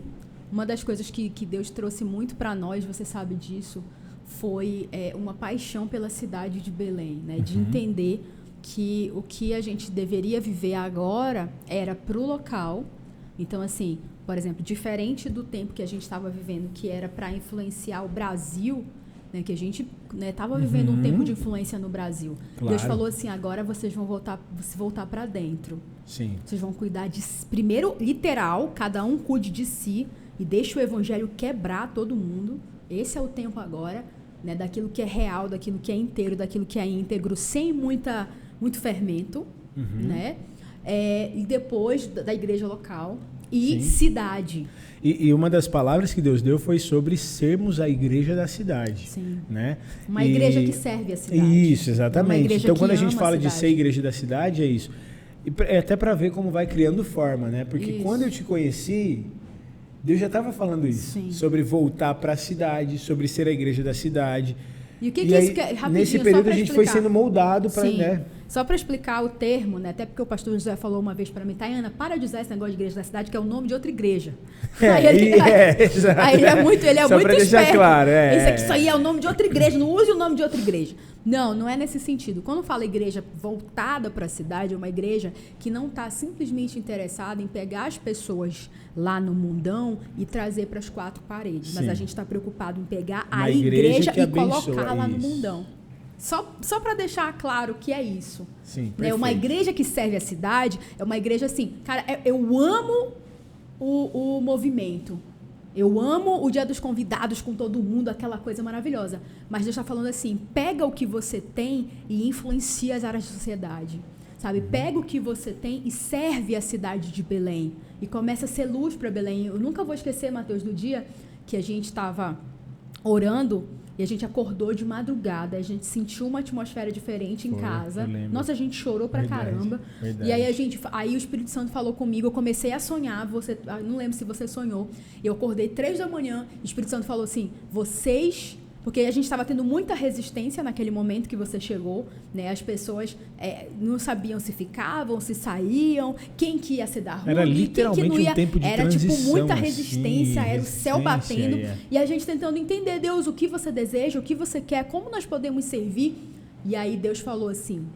uma das coisas que, que Deus trouxe muito para nós, você sabe disso, foi é, uma paixão pela cidade de Belém, né? De Uhum. entender que o que a gente deveria viver agora era para o local. Então, assim, por exemplo, diferente do tempo que a gente estava vivendo, que era para influenciar o Brasil, né, que a gente estava vivendo um tempo de influência no Brasil. Uhum. Claro. Deus falou assim: agora vocês vão voltar, voltar para dentro. Sim. Vocês vão cuidar de primeiro literal, cada um cuide de si e deixe o evangelho quebrar todo mundo. Esse é o tempo agora, né, daquilo que é real, daquilo que é inteiro, daquilo que é íntegro, sem muita muito fermento, Uhum. né? É, e depois da da igreja local e Sim. cidade. E, e uma das palavras que Deus deu foi sobre sermos a igreja da cidade. Sim. Né? Uma E- igreja que serve a cidade. Isso, exatamente. Então, quando a gente fala de cidade. ser igreja da cidade, é isso. E é até para ver como vai criando forma, né? Porque Isso. quando eu te conheci, Deus já estava falando isso. Sim. Sobre voltar para a cidade, sobre ser a igreja da cidade. E o que, E que aí, isso quer? Rapidinho, nesse período a gente foi explicar. sendo moldado para, né? Só para explicar o termo, né? Até porque o pastor José falou uma vez para mim, Tayana, para de usar esse negócio de igreja da cidade, que é o nome de outra igreja. É, aí, ele, é, exato. aí ele é muito, ele é Só muito esperto. claro, é. Isso aqui, isso aí é o nome de outra igreja, não use o nome de outra igreja. Não, não é nesse sentido. Quando fala igreja voltada para a cidade, é uma igreja que não está simplesmente interessada em pegar as pessoas lá no mundão e trazer para as quatro paredes. Mas Sim. a gente está preocupado em pegar Uma a igreja igreja, e colocar lá no mundão. Só, só para deixar claro que é isso. Sim, Né? Uma igreja que serve a cidade é uma igreja assim, cara, é- eu amo o, o movimento. Eu amo o dia dos convidados com todo mundo, aquela coisa maravilhosa. Mas Deus está falando assim: pega o que você tem e influencia as áreas da sociedade. Sabe? Pega o que você tem e serve a cidade de Belém. E começa a ser luz para Belém. Eu nunca vou esquecer, Mateus, do dia que a gente estava orando e a gente acordou de madrugada, a gente sentiu uma atmosfera diferente em Foi, casa. Nossa, a gente chorou pra Verdade, caramba. verdade. E aí a gente, aí o Espírito Santo falou comigo, eu comecei a sonhar, você, ah, não lembro se você sonhou. Eu acordei três da manhã, o Espírito Santo falou assim: "Vocês porque a gente estava tendo muita resistência naquele momento que você chegou, né? As pessoas é, não sabiam se ficavam, se saíam, quem que ia ser da rua, Era quem que literalmente não um ia. tempo de era tipo muita assim, resistência, era o céu batendo. é. E a gente tentando entender, Deus, o que você deseja, o que você quer, como nós podemos servir. E aí Deus falou assim,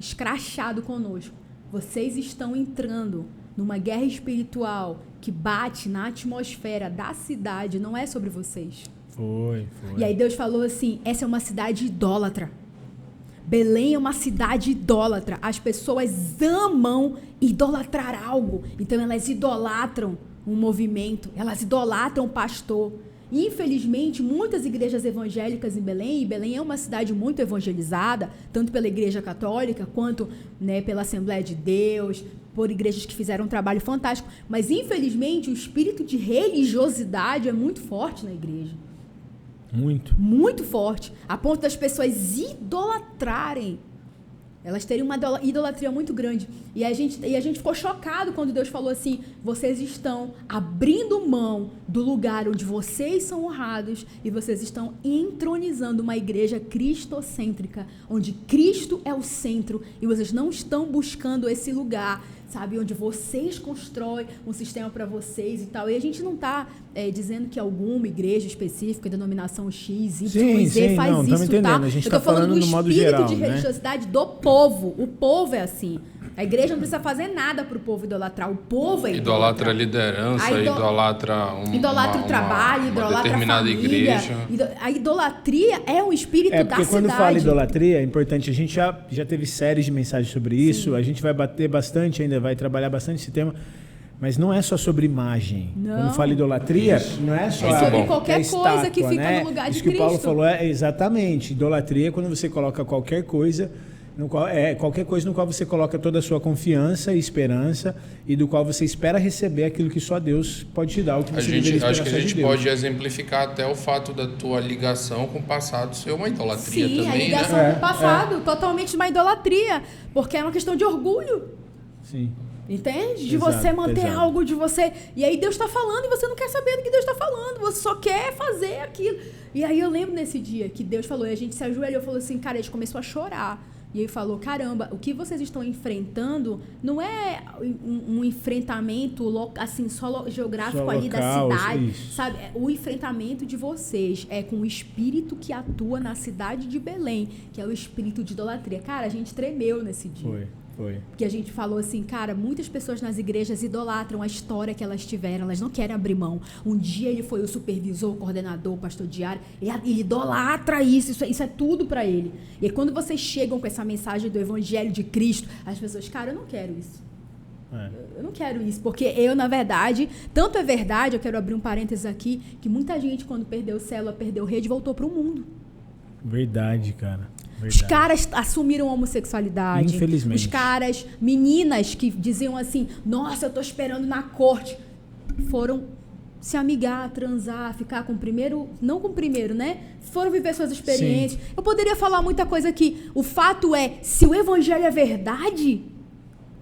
escrachado conosco: vocês estão entrando numa guerra espiritual que bate na atmosfera da cidade, não é sobre vocês. Foi, foi. E aí Deus falou assim: essa é uma cidade idólatra. Belém é uma cidade idólatra. As pessoas amam idolatrar algo. Então elas idolatram um movimento, elas idolatram o pastor. Infelizmente, muitas igrejas evangélicas em Belém, e Belém é uma cidade muito evangelizada, tanto pela Igreja Católica quanto né, pela Assembleia de Deus, por igrejas que fizeram um trabalho fantástico. Mas, infelizmente, o espírito de religiosidade é muito forte na igreja Muito. muito forte, a ponto das pessoas idolatrarem. Elas terem uma idola- idolatria muito grande. E a, gente, e a gente ficou chocado quando Deus falou assim: vocês estão abrindo mão do lugar onde vocês são honrados e vocês estão entronizando uma igreja cristocêntrica, onde Cristo é o centro e vocês não estão buscando esse lugar, sabe, onde vocês constroem um sistema para vocês e tal. E a gente não está dizendo que alguma igreja específica, denominação X, Y, Sim, Z sim, faz não, isso, tá? Eu tá tô falando, falando do no modo espírito geral, de né? religiosidade do povo. O povo é assim. A igreja não precisa fazer nada pro povo idolatrar. O povo é Idolatra a idólatra. liderança, A ido- idolatra um, Idolatra uma, o trabalho, uma, uma idolatra a determinada família. igreja. A idolatria é um espírito É, da porque quando cidade. fala idolatria, é importante. A gente já, já teve séries de mensagens sobre isso. A gente vai bater bastante ainda, vai trabalhar bastante esse tema. Mas não é só sobre imagem. Não. Quando fala idolatria, não é só É sobre a- qualquer a coisa que estátua, fica né? no lugar de Isso que o Paulo Cristo. falou é exatamente. Idolatria é quando você coloca qualquer coisa. No qual, é qualquer coisa no qual você coloca toda a sua confiança e esperança e do qual você espera receber aquilo que só Deus pode te dar, o que A você deveria gente, esperar acho que a de gente Deus. pode exemplificar até o fato da tua ligação com o passado ser uma idolatria Sim, a também, ligação né? É, com o passado, totalmente uma idolatria. Porque é uma questão de orgulho. Sim. Entende? De Exato, você manter exato. algo, de você. E aí Deus está falando e você não quer saber do que Deus está falando. Você só quer fazer aquilo. E aí eu lembro nesse dia que Deus falou, e a gente se ajoelhou e falou assim, cara, a gente começou a chorar. E ele falou, caramba, o que vocês estão enfrentando não é um, um enfrentamento assim, só geográfico Só ali local, da cidade. isso. Sabe? É, O enfrentamento de vocês é com o espírito que atua na cidade de Belém, que é o espírito de idolatria. Cara, a gente tremeu nesse dia. Foi. Foi. Porque a gente falou assim, cara, muitas pessoas nas igrejas idolatram a história que elas tiveram, elas não querem abrir mão. Um dia ele foi o supervisor, o coordenador, o pastor diário, e ele idolatra isso, isso, é- isso é tudo pra ele. E quando vocês chegam com essa mensagem do evangelho de Cristo, as pessoas, cara, eu não quero isso. É. Eu não quero isso, porque eu, na verdade, tanto é verdade, eu quero abrir um parênteses aqui, que muita gente, quando perdeu célula, perdeu rede, voltou pro mundo. Verdade, cara. Os Verdade. caras assumiram a homossexualidade. Infelizmente. Os caras, meninas que diziam assim: Nossa, eu tô esperando na corte. Foram se amigar, transar, ficar com o primeiro. Não com o primeiro, né? Foram viver suas experiências. Eu poderia falar muita coisa aqui. O fato é: se o evangelho é verdade.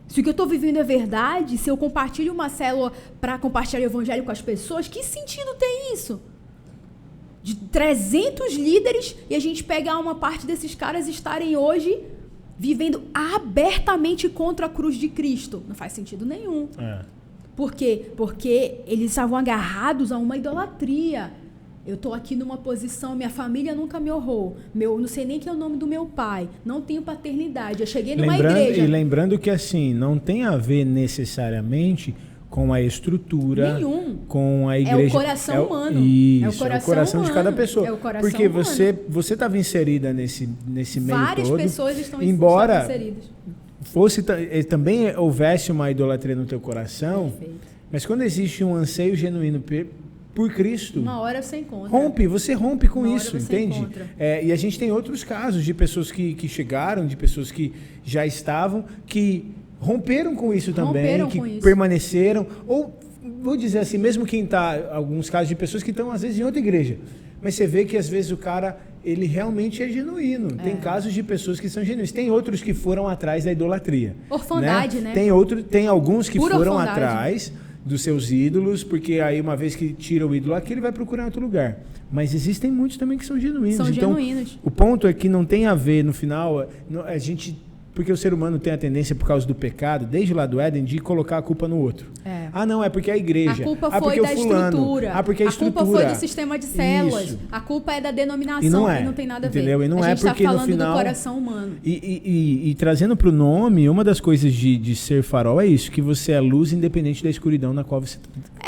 Se o que eu estou vivendo é verdade, se eu compartilho uma célula para compartilhar o evangelho com as pessoas, que sentido tem isso? De 300 líderes e a gente pegar uma parte desses caras estarem hoje vivendo abertamente contra a cruz de Cristo. Não faz sentido nenhum. É. Por quê? Porque eles estavam agarrados a uma idolatria. Eu estou aqui numa posição, minha família nunca me honrou. Meu, não sei nem que é o nome do meu pai. Não tenho paternidade. Eu cheguei numa Lembrando, igreja. e lembrando que assim, não tem a ver necessariamente com a estrutura, Nenhum. com a igreja. coração humano. Isso, É o coração de cada pessoa. É o coração Porque humano. você você estava inserida nesse nesse meio Várias todo. pessoas estão embora inseridas. fosse eh, também houvesse uma idolatria no teu coração, Perfeito. mas quando existe um anseio genuíno por Cristo, Uma hora você encontra. Rompe, você rompe com Uma isso, entende? É, e a gente tem outros casos de pessoas que, que chegaram, de pessoas que já estavam, que romperam com isso também, Romperam que isso. permaneceram, ou vou dizer assim, mesmo quem está, alguns casos de pessoas que estão às vezes em outra igreja, mas você vê que às vezes o cara ele realmente é genuíno. Tem casos de pessoas que são genuínos. Tem outros que foram atrás da idolatria. Orfandade, né? Tem outro, tem alguns que Pura foram orfandade. atrás dos seus ídolos, porque aí uma vez que tira o ídolo aqui, ele vai procurar em outro lugar. Mas existem muitos também que são genuínos. São então, genuínos. o ponto é que não tem a ver no final, não- a gente porque o ser humano tem a tendência por causa do pecado, desde lá do Éden, de colocar a culpa no outro. É. Ah, não, é porque é a igreja. A culpa ah, foi da fulano. estrutura. Ah, porque a, culpa estrutura. foi do sistema de células. Isso. A culpa é da denominação E não é, tem nada a ver. entendeu? E não a é gente está porque no falando final- do coração humano. E, e- e- e trazendo para o nome, uma das coisas de, de ser farol é isso, que você é luz independente da escuridão na qual você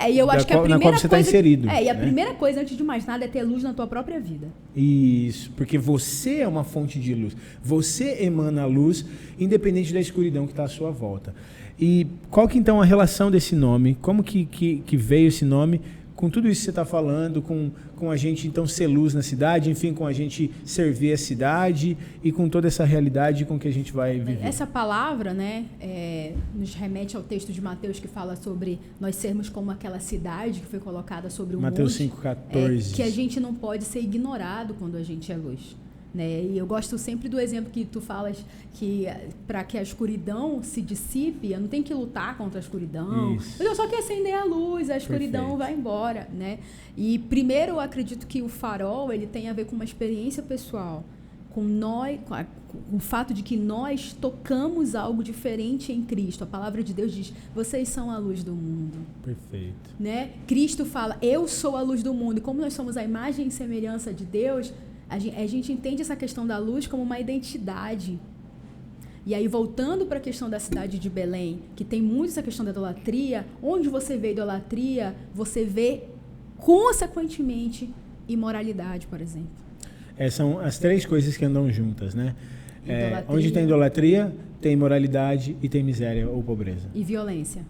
É, e eu Da acho que a qual- na primeira qual você tá coisa. inserido, É, e a né? primeira coisa, antes de mais nada, é ter luz na tua própria vida. Isso, porque você é uma fonte de luz. Você emana a luz, independente da escuridão que está à sua volta. E qual que então a relação desse nome? Como que, que, que veio esse nome? Com tudo isso que você está falando, com, com a gente então ser luz na cidade, enfim, com a gente servir a cidade e com toda essa realidade com que a gente vai viver. Essa palavra, né, é, nos remete ao texto de Mateus que fala sobre nós sermos como aquela cidade que foi colocada sobre o Mateus monte. 5,14. É, que a gente não pode ser ignorado quando a gente é luz. Né? E eu gosto sempre do exemplo que tu falas que para que a escuridão se dissipe, eu não tenho que lutar contra a escuridão. Isso. Eu só quero acender a luz, a escuridão Perfeito. vai embora, né? E primeiro eu acredito que o farol, ele tem a ver com uma experiência pessoal, com nós, com, a- com o fato de que nós tocamos algo diferente em Cristo. A palavra de Deus diz: "Vocês são a luz do mundo" Perfeito. né? Cristo fala, eu sou a luz do mundo. E como nós somos a imagem e semelhança de Deus, a gente, a gente entende essa questão da luz como uma identidade. E aí, voltando para a questão da cidade de Belém, que tem muito essa questão da idolatria, onde você vê idolatria, você vê, consequentemente, imoralidade, por exemplo. É, são as três coisas que andam juntas, né? É, onde tem idolatria, tem imoralidade e tem miséria ou pobreza. E violência.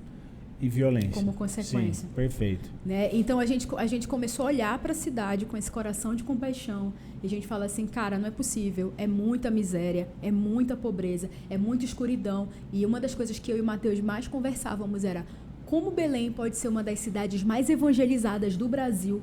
E violência. Como consequência. Sim, perfeito. Né? Então a gente, a gente começou a olhar para a cidade com esse coração de compaixão. E a gente fala assim, cara, não é possível. É muita miséria, é muita pobreza, é muita escuridão. E uma das coisas que eu e o Matheus mais conversávamos era como Belém pode ser uma das cidades mais evangelizadas do Brasil.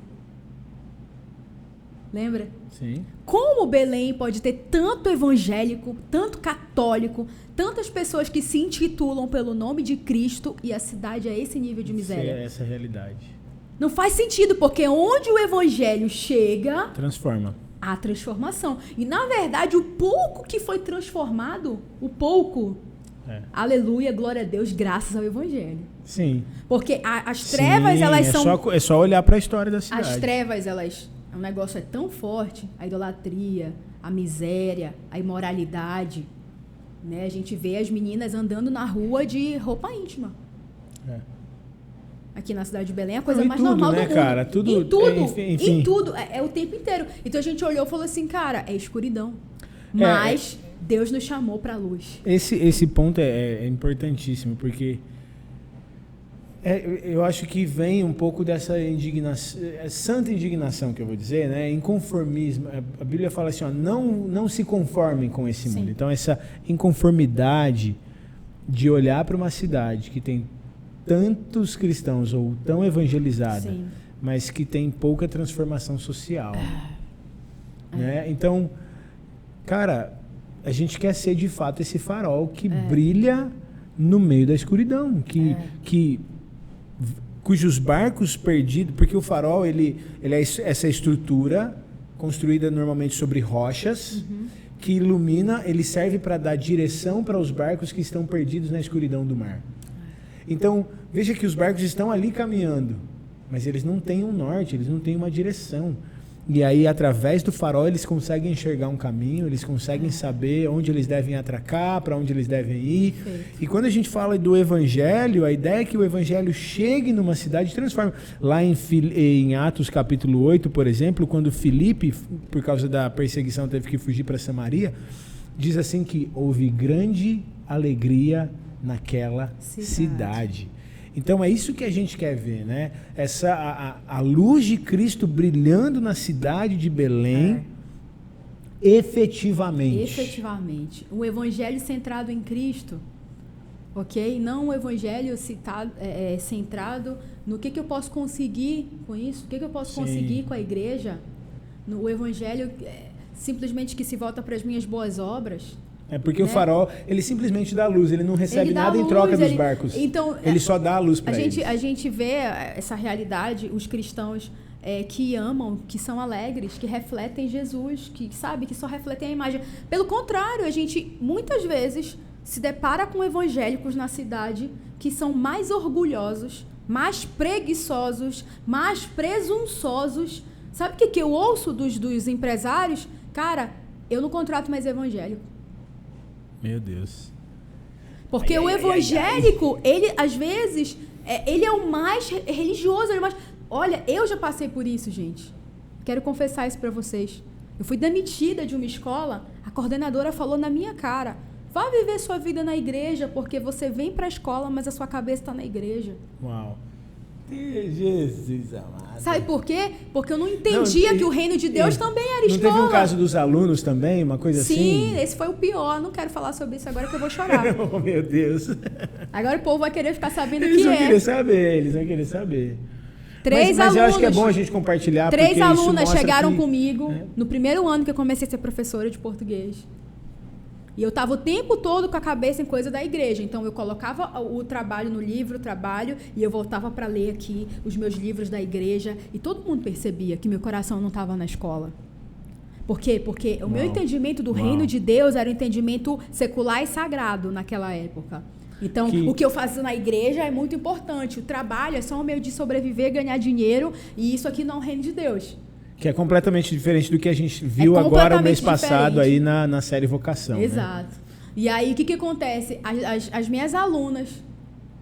Lembra? Sim. Como Belém pode ter tanto evangélico, tanto católico, tantas pessoas que se intitulam pelo nome de Cristo e a cidade é esse nível de miséria? Ser essa realidade. Não faz sentido, porque onde o evangelho chega, Transforma. há transformação. E na verdade, o pouco que foi transformado, o pouco, É. aleluia, glória a Deus, graças ao evangelho. Sim. Porque a- as trevas, Sim, elas é são. Só, é só olhar para a história da cidade. As trevas, elas. O negócio é tão forte, a idolatria, a miséria, a imoralidade. Né? A gente vê as meninas andando na rua de roupa íntima. É. Aqui na cidade de Belém é a coisa Não, mais tudo, normal né, do mundo. cara? Tudo- em tudo, enfim, enfim. em tudo, é, é o tempo inteiro. Então a gente olhou e falou assim, cara, é escuridão. É, Mas Deus nos chamou pra luz. Esse, esse ponto é, é importantíssimo, porque é, eu acho que vem um pouco dessa indignação, é, santa indignação que eu vou dizer, né? Inconformismo. A- A Bíblia fala assim, ó, não, não se conformem com esse Sim. mundo. Então, essa inconformidade de olhar para uma cidade que tem tantos cristãos ou tão evangelizada, Sim. mas que tem pouca transformação social. É. Né? Então, cara, a gente quer ser de fato esse farol que É. brilha no meio da escuridão, que, É. que cujos barcos perdidos, porque o farol ele, ele é es- essa estrutura construída normalmente sobre rochas Uhum. que ilumina, ele serve para dar direção para os barcos que estão perdidos na escuridão do mar. Então, veja que os barcos estão ali caminhando, mas eles não têm um norte, eles não têm uma direção. E aí, através do farol, eles conseguem enxergar um caminho, eles conseguem saber onde eles devem atracar, para onde eles devem ir. Perfeito. E quando a gente fala do evangelho, a ideia é que o evangelho chegue numa cidade e transforme. Lá em, em Atos capítulo 8, por exemplo, quando Filipe, por causa da perseguição, teve que fugir para Samaria, diz assim que houve grande alegria naquela Cidade. cidade. Então é isso que a gente quer ver, né? Essa a, a- luz de Cristo brilhando na cidade de Belém, efetivamente. Efetivamente. O evangelho centrado em Cristo, ok? Não o evangelho citado, é, é, centrado no que, que eu posso conseguir com isso, o que, que eu posso Sim. conseguir com a igreja. No, o evangelho é, simplesmente que se volta para as minhas boas obras. É porque o né? farol, ele simplesmente dá luz, ele não recebe Ele nada em luz, troca dos ele- barcos. Então, ele é, só dá a luz A para gente, eles. a gente vê eh, essa realidade, os cristãos eh, que amam, que são alegres, que refletem Jesus, que sabe, que só refletem a imagem. Pelo contrário, a gente muitas vezes se depara com evangélicos na cidade que são mais orgulhosos, mais preguiçosos, mais presunçosos. Sabe o que, que eu ouço dos, dos empresários? Cara, eu não contrato mais evangélico. Meu Deus. Porque Ai, o ai, ai, evangélico, ele, às vezes, é, ele é o mais re- religioso. Ele é o mais... Olha, eu já passei por isso, gente. Quero confessar isso pra vocês. Eu fui demitida de uma escola, a coordenadora falou na minha cara: vá viver sua vida na igreja, porque você vem pra escola, mas a sua cabeça tá na igreja. Uau. Jesus amado. Sabe por quê? Porque eu não entendia Não, que o reino de Deus e- também era Não escola. teve um caso dos alunos também, uma coisa Sim, assim? esse foi o pior. Não quero falar sobre isso agora que eu vou chorar. oh, meu Deus. Agora o povo vai querer ficar sabendo o Eles que vão é. querer saber, eles vão querer saber. Três mas, mas alunos. eu acho que é bom a gente compartilhar. Três alunas chegaram que- comigo É. no primeiro ano que eu comecei a ser professora de português. E eu tava o tempo todo com a cabeça em coisa da igreja. Então eu colocava o trabalho no livro, o trabalho, e eu voltava para ler aqui os meus livros da igreja. E todo mundo percebia que meu coração não estava na escola. Por quê? Porque o meu Uau. entendimento do Uau. reino de Deus era um entendimento secular e sagrado naquela época. Então, Que- o que eu faço na igreja é muito importante. O trabalho é só um meio de sobreviver, ganhar dinheiro, e isso aqui não é o reino de Deus. Que é completamente diferente do que a gente viu agora o É mês passado diferente. aí na, na série Vocação. né? Exato. E aí, o que, que acontece? As, as, as minhas alunas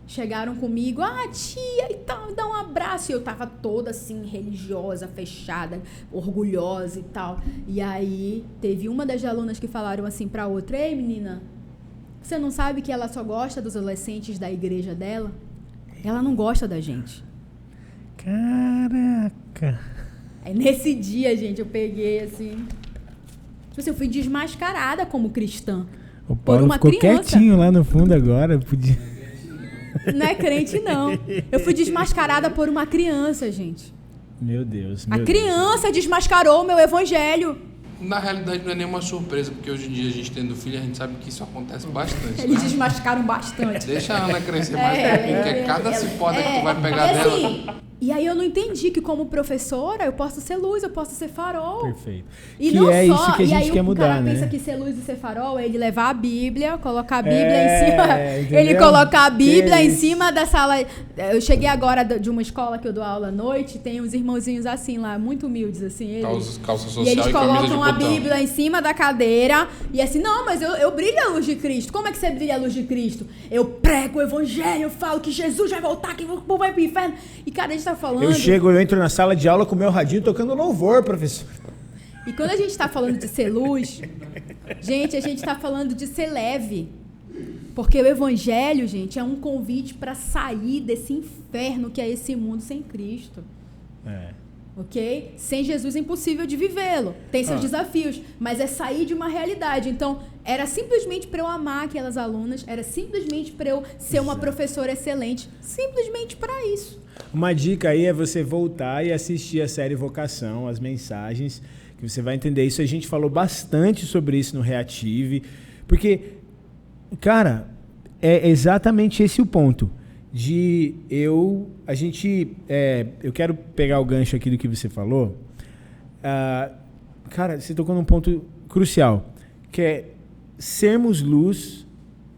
chegaram comigo, ah, tia, então, dá um abraço. E eu tava toda assim, religiosa, fechada, orgulhosa e tal. E aí, teve uma das alunas que falaram assim pra outra: Ei, menina, você não sabe que ela só gosta dos adolescentes da igreja dela? Ela não gosta da gente. Caraca. Aí nesse dia, gente, eu peguei assim. Tipo assim, eu fui desmascarada como cristã. O Por Paulo uma ficou criança. quietinho lá no fundo agora. Podia... Não é crente, não. Eu fui desmascarada por uma criança, gente. Meu Deus. A meu criança desmascarou o meu evangelho. Na realidade não é nenhuma surpresa, porque hoje em dia a gente tendo filho, a gente sabe que isso acontece bastante. Eles Né? desmascaram bastante. Deixa a Ana crescer mais É, um pouquinho, que é, é cada é, que é, tu vai pegar e dela. assim, E aí eu não entendi que como professora eu posso ser luz, eu posso ser farol. Perfeito. E que não é só, isso que a e gente aí quer o mudar, cara né? pensa que ser luz e ser farol é ele levar a Bíblia, colocar a Bíblia É, em cima, entendeu? ele colocar a Bíblia Que em isso. cima da sala. Eu cheguei agora de uma escola que eu dou aula à noite, tem uns irmãozinhos assim lá, muito humildes assim, eles, Calça, calça e social eles e, de colocam a botão. Bíblia em cima da cadeira e assim, não, mas eu, eu brilho a luz de Cristo. Como é que você brilha a luz de Cristo? Eu prego o evangelho, eu falo que Jesus vai voltar, que o povo vai pro inferno. E cara, a gente tá falando. Eu chego, eu entro na sala de aula com o meu radinho tocando louvor, professor. E quando a gente está falando de ser luz, gente, a gente está falando de ser leve. Porque o evangelho, gente, é um convite para sair desse inferno que é esse mundo sem Cristo. É. Ok? Sem Jesus é impossível de vivê-lo. Tem seus Ah. desafios, mas é sair de uma realidade. Então, era simplesmente para eu amar aquelas alunas, era simplesmente para eu ser uma professora excelente, simplesmente para isso. Uma dica aí é você voltar e assistir a série Vocação, as mensagens, que você vai entender isso. A gente falou bastante sobre isso no Reative, porque, cara, é exatamente esse o ponto. De eu. A gente. é, eu quero pegar o gancho aqui do que você falou. Ah, cara, você tocou num ponto crucial, que é sermos luz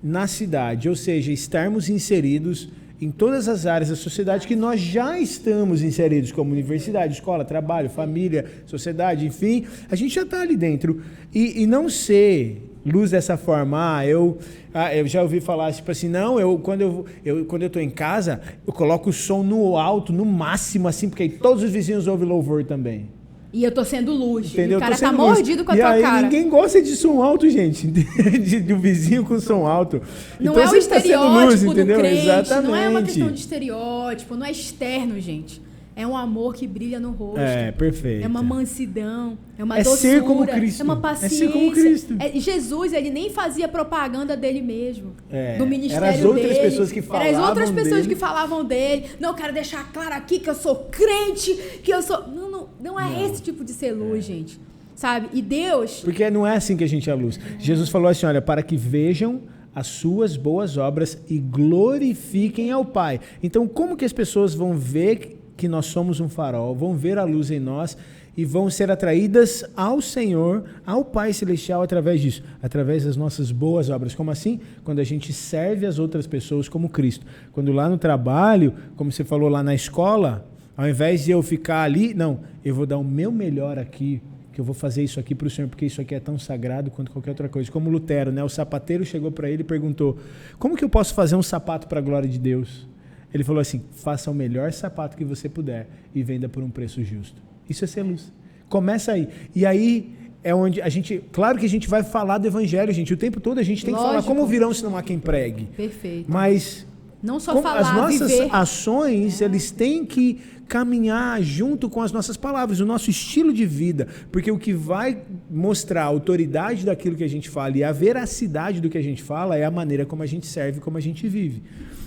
na cidade, ou seja, estarmos inseridos em todas as áreas da sociedade que nós já estamos inseridos, como universidade, escola, trabalho, família, sociedade, enfim, a gente já está ali dentro. E, e não ser luz dessa forma, ah, eu, ah, eu já ouvi falar tipo assim, não, eu quando eu, eu quando eu estou em casa, eu coloco o som no alto, no máximo, assim, porque aí todos os vizinhos ouvem louvor também. E eu tô sendo luz. Entendeu? E o cara tá luz. mordido com a e tua aí, cara. Ninguém gosta de som alto, gente. de, de um vizinho com som alto. Não Então é o você tá sendo estereótipo luz, do entendeu? crente, Exatamente. não é uma questão de estereótipo, não é externo, gente. É um amor que brilha no rosto. É, perfeito. É uma mansidão, é uma É doçura, ser como Cristo. é uma É paciência. ser como Cristo. É, Jesus, ele nem fazia propaganda dele mesmo, É, do ministério eram as outras dele. pessoas que Eram as outras falavam pessoas dele. que falavam dele. Não, eu quero deixar claro aqui que eu sou crente, que eu sou... Não, não, não é esse tipo de ser luz, gente. Sabe? E Deus... Porque não é assim que a gente é a luz. Jesus falou assim: olha, para que vejam as suas boas obras e glorifiquem ao Pai. Então, como que as pessoas vão ver que nós somos um farol, vão ver a luz em nós e vão ser atraídas ao Senhor, ao Pai Celestial através disso? Através das nossas boas obras. Como assim? Quando a gente serve as outras pessoas como Cristo. Quando lá no trabalho, como você falou lá na escola, ao invés de eu ficar ali, não, eu vou dar o meu melhor aqui que eu vou fazer isso aqui para o Senhor, porque isso aqui é tão sagrado quanto qualquer outra coisa. Como Lutero, né? O sapateiro chegou para ele e perguntou: Como que eu posso fazer um sapato para a glória de Deus? Ele falou assim: Faça o melhor sapato que você puder e venda por um preço justo. Isso é ser luz. Começa aí. E aí é onde a gente, claro que a gente vai falar do evangelho, gente. O tempo todo a gente tem que falar Lógico. como virão se não há quem pregue. Perfeito. Mas Não só como falar, as nossas viver. ações, eles têm que caminhar junto com as nossas palavras, o nosso estilo de vida, porque o que vai mostrar a autoridade daquilo que a gente fala e a veracidade do que a gente fala é a maneira como a gente serve, como a gente vive.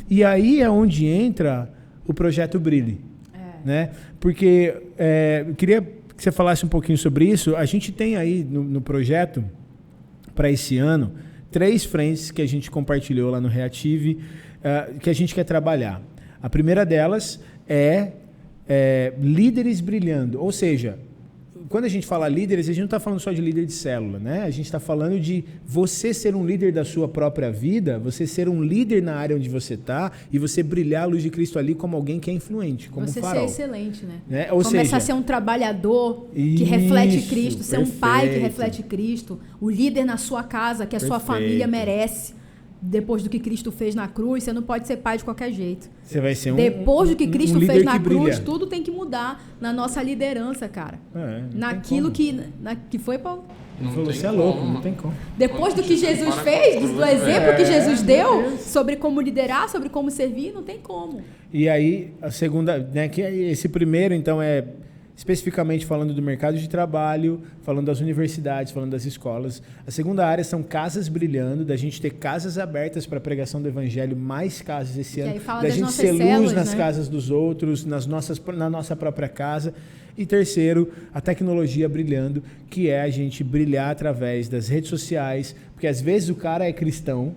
E aí é onde entra o projeto Brilhe, É. né? Porque é, eu queria que você falasse um pouquinho sobre isso. A gente tem aí no, no projeto para esse ano três frentes que a gente compartilhou lá no Reative eh, que a gente quer trabalhar. A primeira delas é, é, líderes brilhando, ou seja, quando a gente fala líderes, a gente não está falando só de líder de célula, né? A gente está falando de você ser um líder da sua própria vida, você ser um líder na área onde você está e você brilhar a luz de Cristo ali como alguém que é influente, como Você farol. ser excelente, né? Né? Ou Começar seja, a ser um trabalhador que reflete Isso, Cristo, ser um pai que perfeito. reflete Cristo, o líder na sua casa que a sua Perfeito. família merece. Depois do que Cristo fez na cruz, você não pode ser pai de qualquer jeito. você vai ser um Depois do que um- um Cristo líder fez na que cruz, brilha. tudo tem que mudar na nossa liderança, cara. É, Naquilo que, na, que foi, Paulo? Não Falou, você é louco, como. não tem como. Depois do que Jesus para fez, do, cruz, do exemplo que é, Jesus meu deu sobre como liderar, sobre como servir, não tem como. E aí, a segunda, né, que é esse primeiro, então, é especificamente falando do mercado de trabalho, falando das universidades, falando das escolas. A segunda área são casas brilhando, da gente ter casas abertas para a pregação do evangelho, mais casas esse ano, da gente ser luz células, nas né? casas dos outros, nas nossas, na nossa própria casa. E terceiro, a tecnologia brilhando, que é a gente brilhar através das redes sociais, porque às vezes o cara é cristão,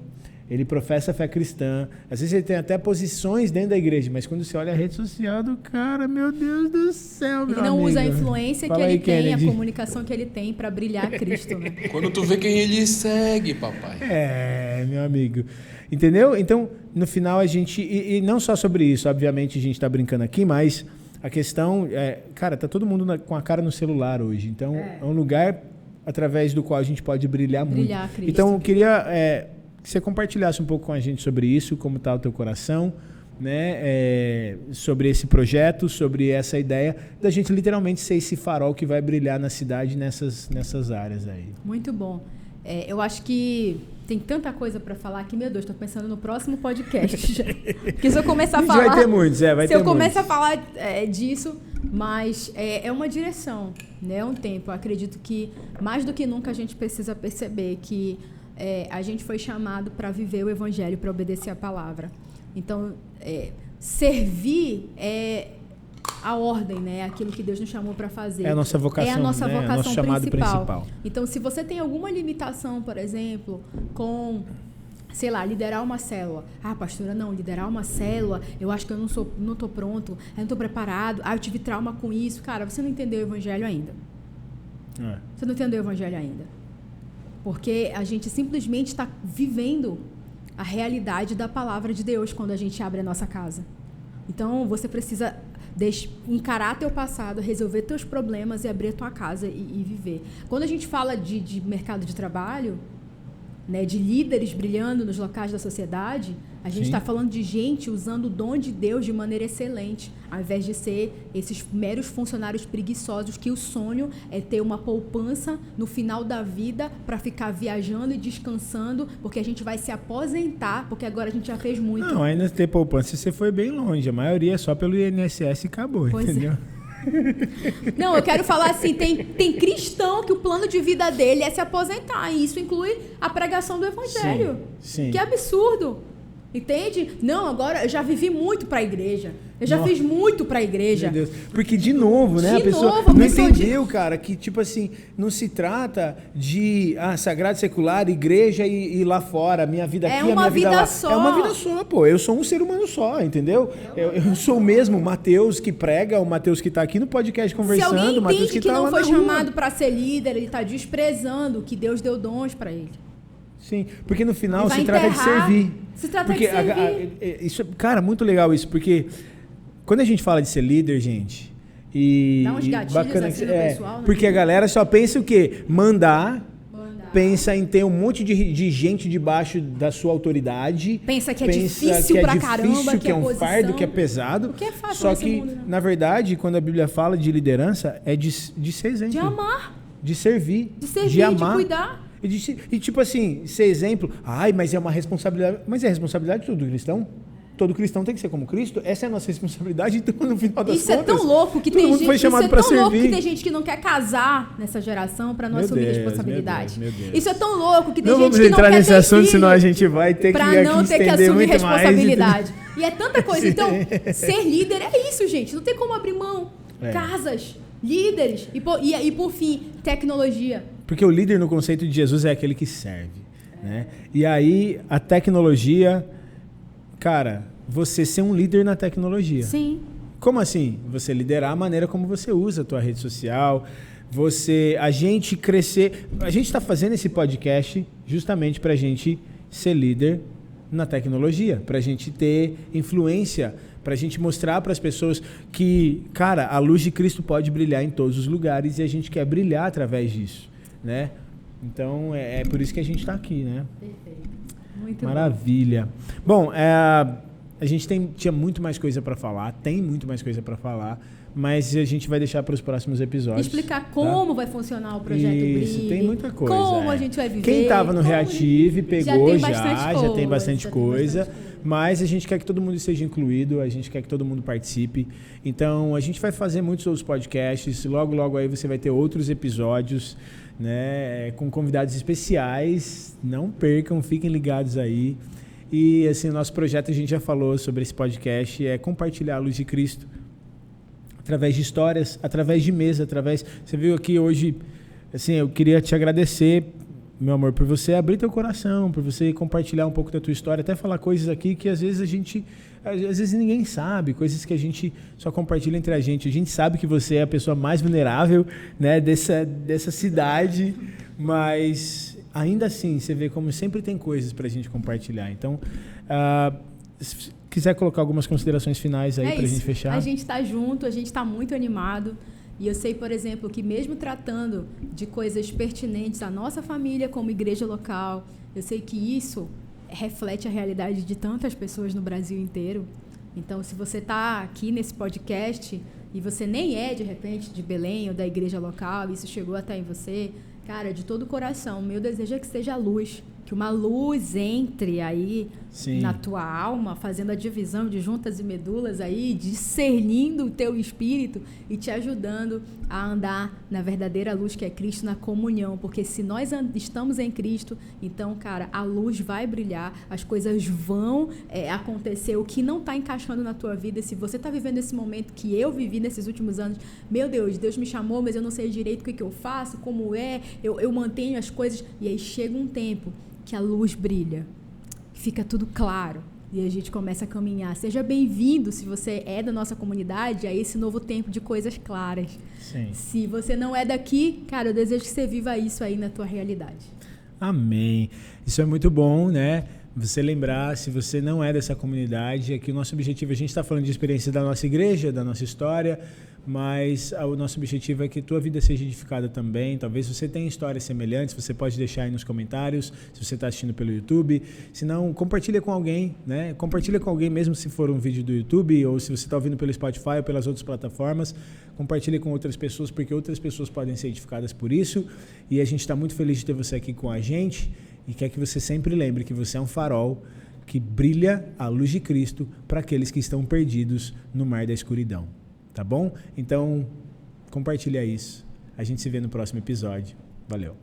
ele professa a fé cristã, às vezes ele tem até posições dentro da igreja, mas quando você olha a rede social do cara, meu Deus do céu, Ele meu não amigo. usa a influência Fala que ele aí, tem, Kennedy. a comunicação que ele tem para brilhar Cristo. Né? Quando tu vê quem ele segue, papai. É, meu amigo. Entendeu? Então, no final a gente. E, e não só sobre isso, obviamente a gente está brincando aqui, mas a questão é. Cara, tá todo mundo na- com a cara no celular hoje. Então, é, É. um lugar através do qual a gente pode brilhar, Brilhar muito. Cristo. Então, eu queria é, que você compartilhasse um pouco com a gente sobre isso, como está o teu coração. Né, é, sobre esse projeto, sobre essa ideia da gente literalmente ser esse farol que vai brilhar na cidade nessas, nessas áreas aí. Muito bom. É, eu acho que tem tanta coisa para falar que, meu Deus, estou pensando no próximo podcast. já. Porque se eu começar a falar. vai ter muitos, é, vai se ter eu começar a falar é, disso, mas é, é uma direção, né? é um tempo. Eu acredito que mais do que nunca a gente precisa perceber que é, a gente foi chamado para viver o evangelho, para obedecer a palavra. Então, é, servir é a ordem, né? Aquilo que Deus nos chamou para fazer. É a nossa vocação, É a nossa né? É vocação nosso chamado principal. principal. Então, se você tem alguma limitação, por exemplo, com sei lá, liderar uma célula. Ah, pastora, não, liderar uma célula, eu acho que eu não sou, não tô pronto, eu não tô preparado. Ah, eu tive trauma com isso. Cara, você não entendeu o evangelho ainda. É. Você não entendeu o evangelho ainda. Porque a gente simplesmente está vivendo a realidade da palavra de Deus quando a gente abre a nossa casa. Então, você precisa encarar teu passado, resolver teus problemas e abrir a tua casa e, e viver. Quando a gente fala de, de mercado de trabalho, né, de líderes brilhando nos locais da sociedade, a gente está falando de gente usando o dom de Deus de maneira excelente, ao invés de ser esses meros funcionários preguiçosos que o sonho é ter uma poupança no final da vida para ficar viajando e descansando, porque a gente vai se aposentar, porque agora a gente já fez muito. Não, ainda ter poupança, você foi bem longe. A maioria é só pelo INSS e acabou, Pois é. Não, eu quero falar assim, tem, tem cristão que o plano de vida dele é se aposentar, e isso inclui a pregação do evangelho. Sim, sim. Que absurdo. Entende? Não, agora eu já vivi muito para a igreja. Eu já Nossa. fiz muito para a igreja. Meu Deus. Porque, de novo, né? De a pessoa novo, a não pessoa entendeu, cara, que, tipo assim, não se trata de ah, sagrado secular, igreja e, e lá fora, minha vida É aqui, a uma minha vida, vida lá. só. É uma vida só, pô. Eu sou um ser humano só, entendeu? Eu, eu sou o mesmo Mateus que prega, o Mateus que tá aqui no podcast conversando, o Mateus que, que, tá não foi chamado para ser líder, ele está desprezando que Deus deu dons para ele. Sim, porque no final se trata de enterrar. servir. Se trata porque de a- a- servir. é- isso, cara, muito legal isso, porque quando a gente fala de ser líder, gente, e Dá uns gatilhos bacana assim é, pessoal, né? porque a galera só pensa o quê? Mandar, Mandar. pensa em ter um monte de, de gente debaixo da sua autoridade. Pensa que é pensa difícil que é pra difícil, caramba, que, que é é um posição. fardo, que é pesado. Que é fácil Só que, mundo, né? na verdade, quando a Bíblia fala de liderança, é de, de ser exemplo. De amar, De servir. de servir, de de, amar. cuidar. E, de e, tipo assim, ser exemplo, ai, mas é uma responsabilidade. Mas é responsabilidade de todo cristão? Todo cristão tem que ser como Cristo? Essa é a nossa responsabilidade, então no final das Isso é contas. tão louco que tem gente, foi chamado isso é tão louco servir. que tem gente que não quer casar nessa geração para não Meu assumir Deus, responsabilidade. meu Deus, meu Deus. Isso é tão louco que tem Não gente vamos que não entrar quer nesse ter assunto, filho senão a gente vai ter que, aqui não ter que assumir muito mais. responsabilidade. E é tanta coisa. Então, ser líder é isso, gente. Não tem como abrir mão. É. Casas, líderes e por, e, e por fim, tecnologia. Porque o líder no conceito de Jesus é aquele que serve. Né? E aí, a tecnologia, cara, você ser um líder na tecnologia. Sim. Como assim? Você liderar a maneira como você usa a tua rede social, você, a gente crescer. A gente está fazendo esse podcast justamente para a gente ser líder na tecnologia, para a gente ter influência, para a gente mostrar para as pessoas que, cara, a luz de Cristo pode brilhar em todos os lugares e a gente quer brilhar através disso, né? Então é, é por isso que a gente está aqui, né? Perfeito. Muito bom. Maravilha. Bom, é, a gente tem, tinha muito mais coisa para falar, tem muito mais coisa para falar, mas a gente vai deixar para os próximos episódios. Explicar tá? como vai funcionar o projeto Isso, Brilhe. tem muita coisa. Como é. a gente vai viver. Quem estava no Reative pegou tem já, bastante já, coisa, tem bastante já tem coisa. bastante coisa. Mas a gente quer que todo mundo seja incluído, a gente quer que todo mundo participe. Então a gente vai fazer muitos outros podcasts. Logo, logo aí você vai ter outros episódios, né? Com convidados especiais. Não percam, fiquem ligados aí. E assim, nosso projeto a gente já falou sobre esse podcast, é compartilhar a luz de Cristo através de histórias, através de mesa, através. Você viu aqui hoje, assim, eu queria te agradecer meu amor, por você abrir teu coração, por você compartilhar um pouco da tua história, até falar coisas aqui que às vezes a gente, às vezes ninguém sabe, coisas que a gente só compartilha entre a gente. A gente sabe que você é a pessoa mais vulnerável, né, dessa dessa cidade, mas ainda assim, você vê como sempre tem coisas para a gente compartilhar. Então, uh, se quiser colocar algumas considerações finais aí é para a gente fechar. A gente está junto, a gente está muito animado. E eu sei, por exemplo, que mesmo tratando de coisas pertinentes à nossa família como igreja local, eu sei que isso reflete a realidade de tantas pessoas no Brasil inteiro. Então, se você está aqui nesse podcast e você nem é, de repente, de Belém ou da igreja local, isso chegou até em você, cara, de todo o coração, meu desejo é que seja luz que uma luz entre aí Sim. na tua alma, fazendo a divisão de juntas e medulas aí, discernindo o teu espírito e te ajudando a andar na verdadeira luz que é Cristo na comunhão, porque se nós estamos em Cristo, então, cara, a luz vai brilhar, as coisas vão é, acontecer, o que não está encaixando na tua vida, se você está vivendo esse momento que eu vivi nesses últimos anos, meu Deus, Deus me chamou, mas eu não sei direito o que, que eu faço, como é, eu, eu mantenho as coisas, e aí chega um tempo que a luz brilha, fica tudo claro e a gente começa a caminhar. Seja bem-vindo, se você é da nossa comunidade, a esse novo tempo de coisas claras. Sim. Se você não é daqui, cara, eu desejo que você viva isso aí na tua realidade. Amém. Isso é muito bom, né? Você lembrar, se você não é dessa comunidade, é que o nosso objetivo, a gente está falando de experiência da nossa igreja, da nossa história, mas o nosso objetivo é que tua vida seja edificada também. Talvez você tenha histórias semelhantes, você pode deixar aí nos comentários, se você está assistindo pelo YouTube. Se não, compartilha com alguém, né? Compartilha com alguém, mesmo se for um vídeo do YouTube ou se você está ouvindo pelo Spotify ou pelas outras plataformas. Compartilha com outras pessoas, porque outras pessoas podem ser edificadas por isso. E a gente está muito feliz de ter você aqui com a gente e quer que você sempre lembre que você é um farol que brilha a luz de Cristo para aqueles que estão perdidos no mar da escuridão. Tá bom? Então, compartilha isso. A gente se vê no próximo episódio. Valeu.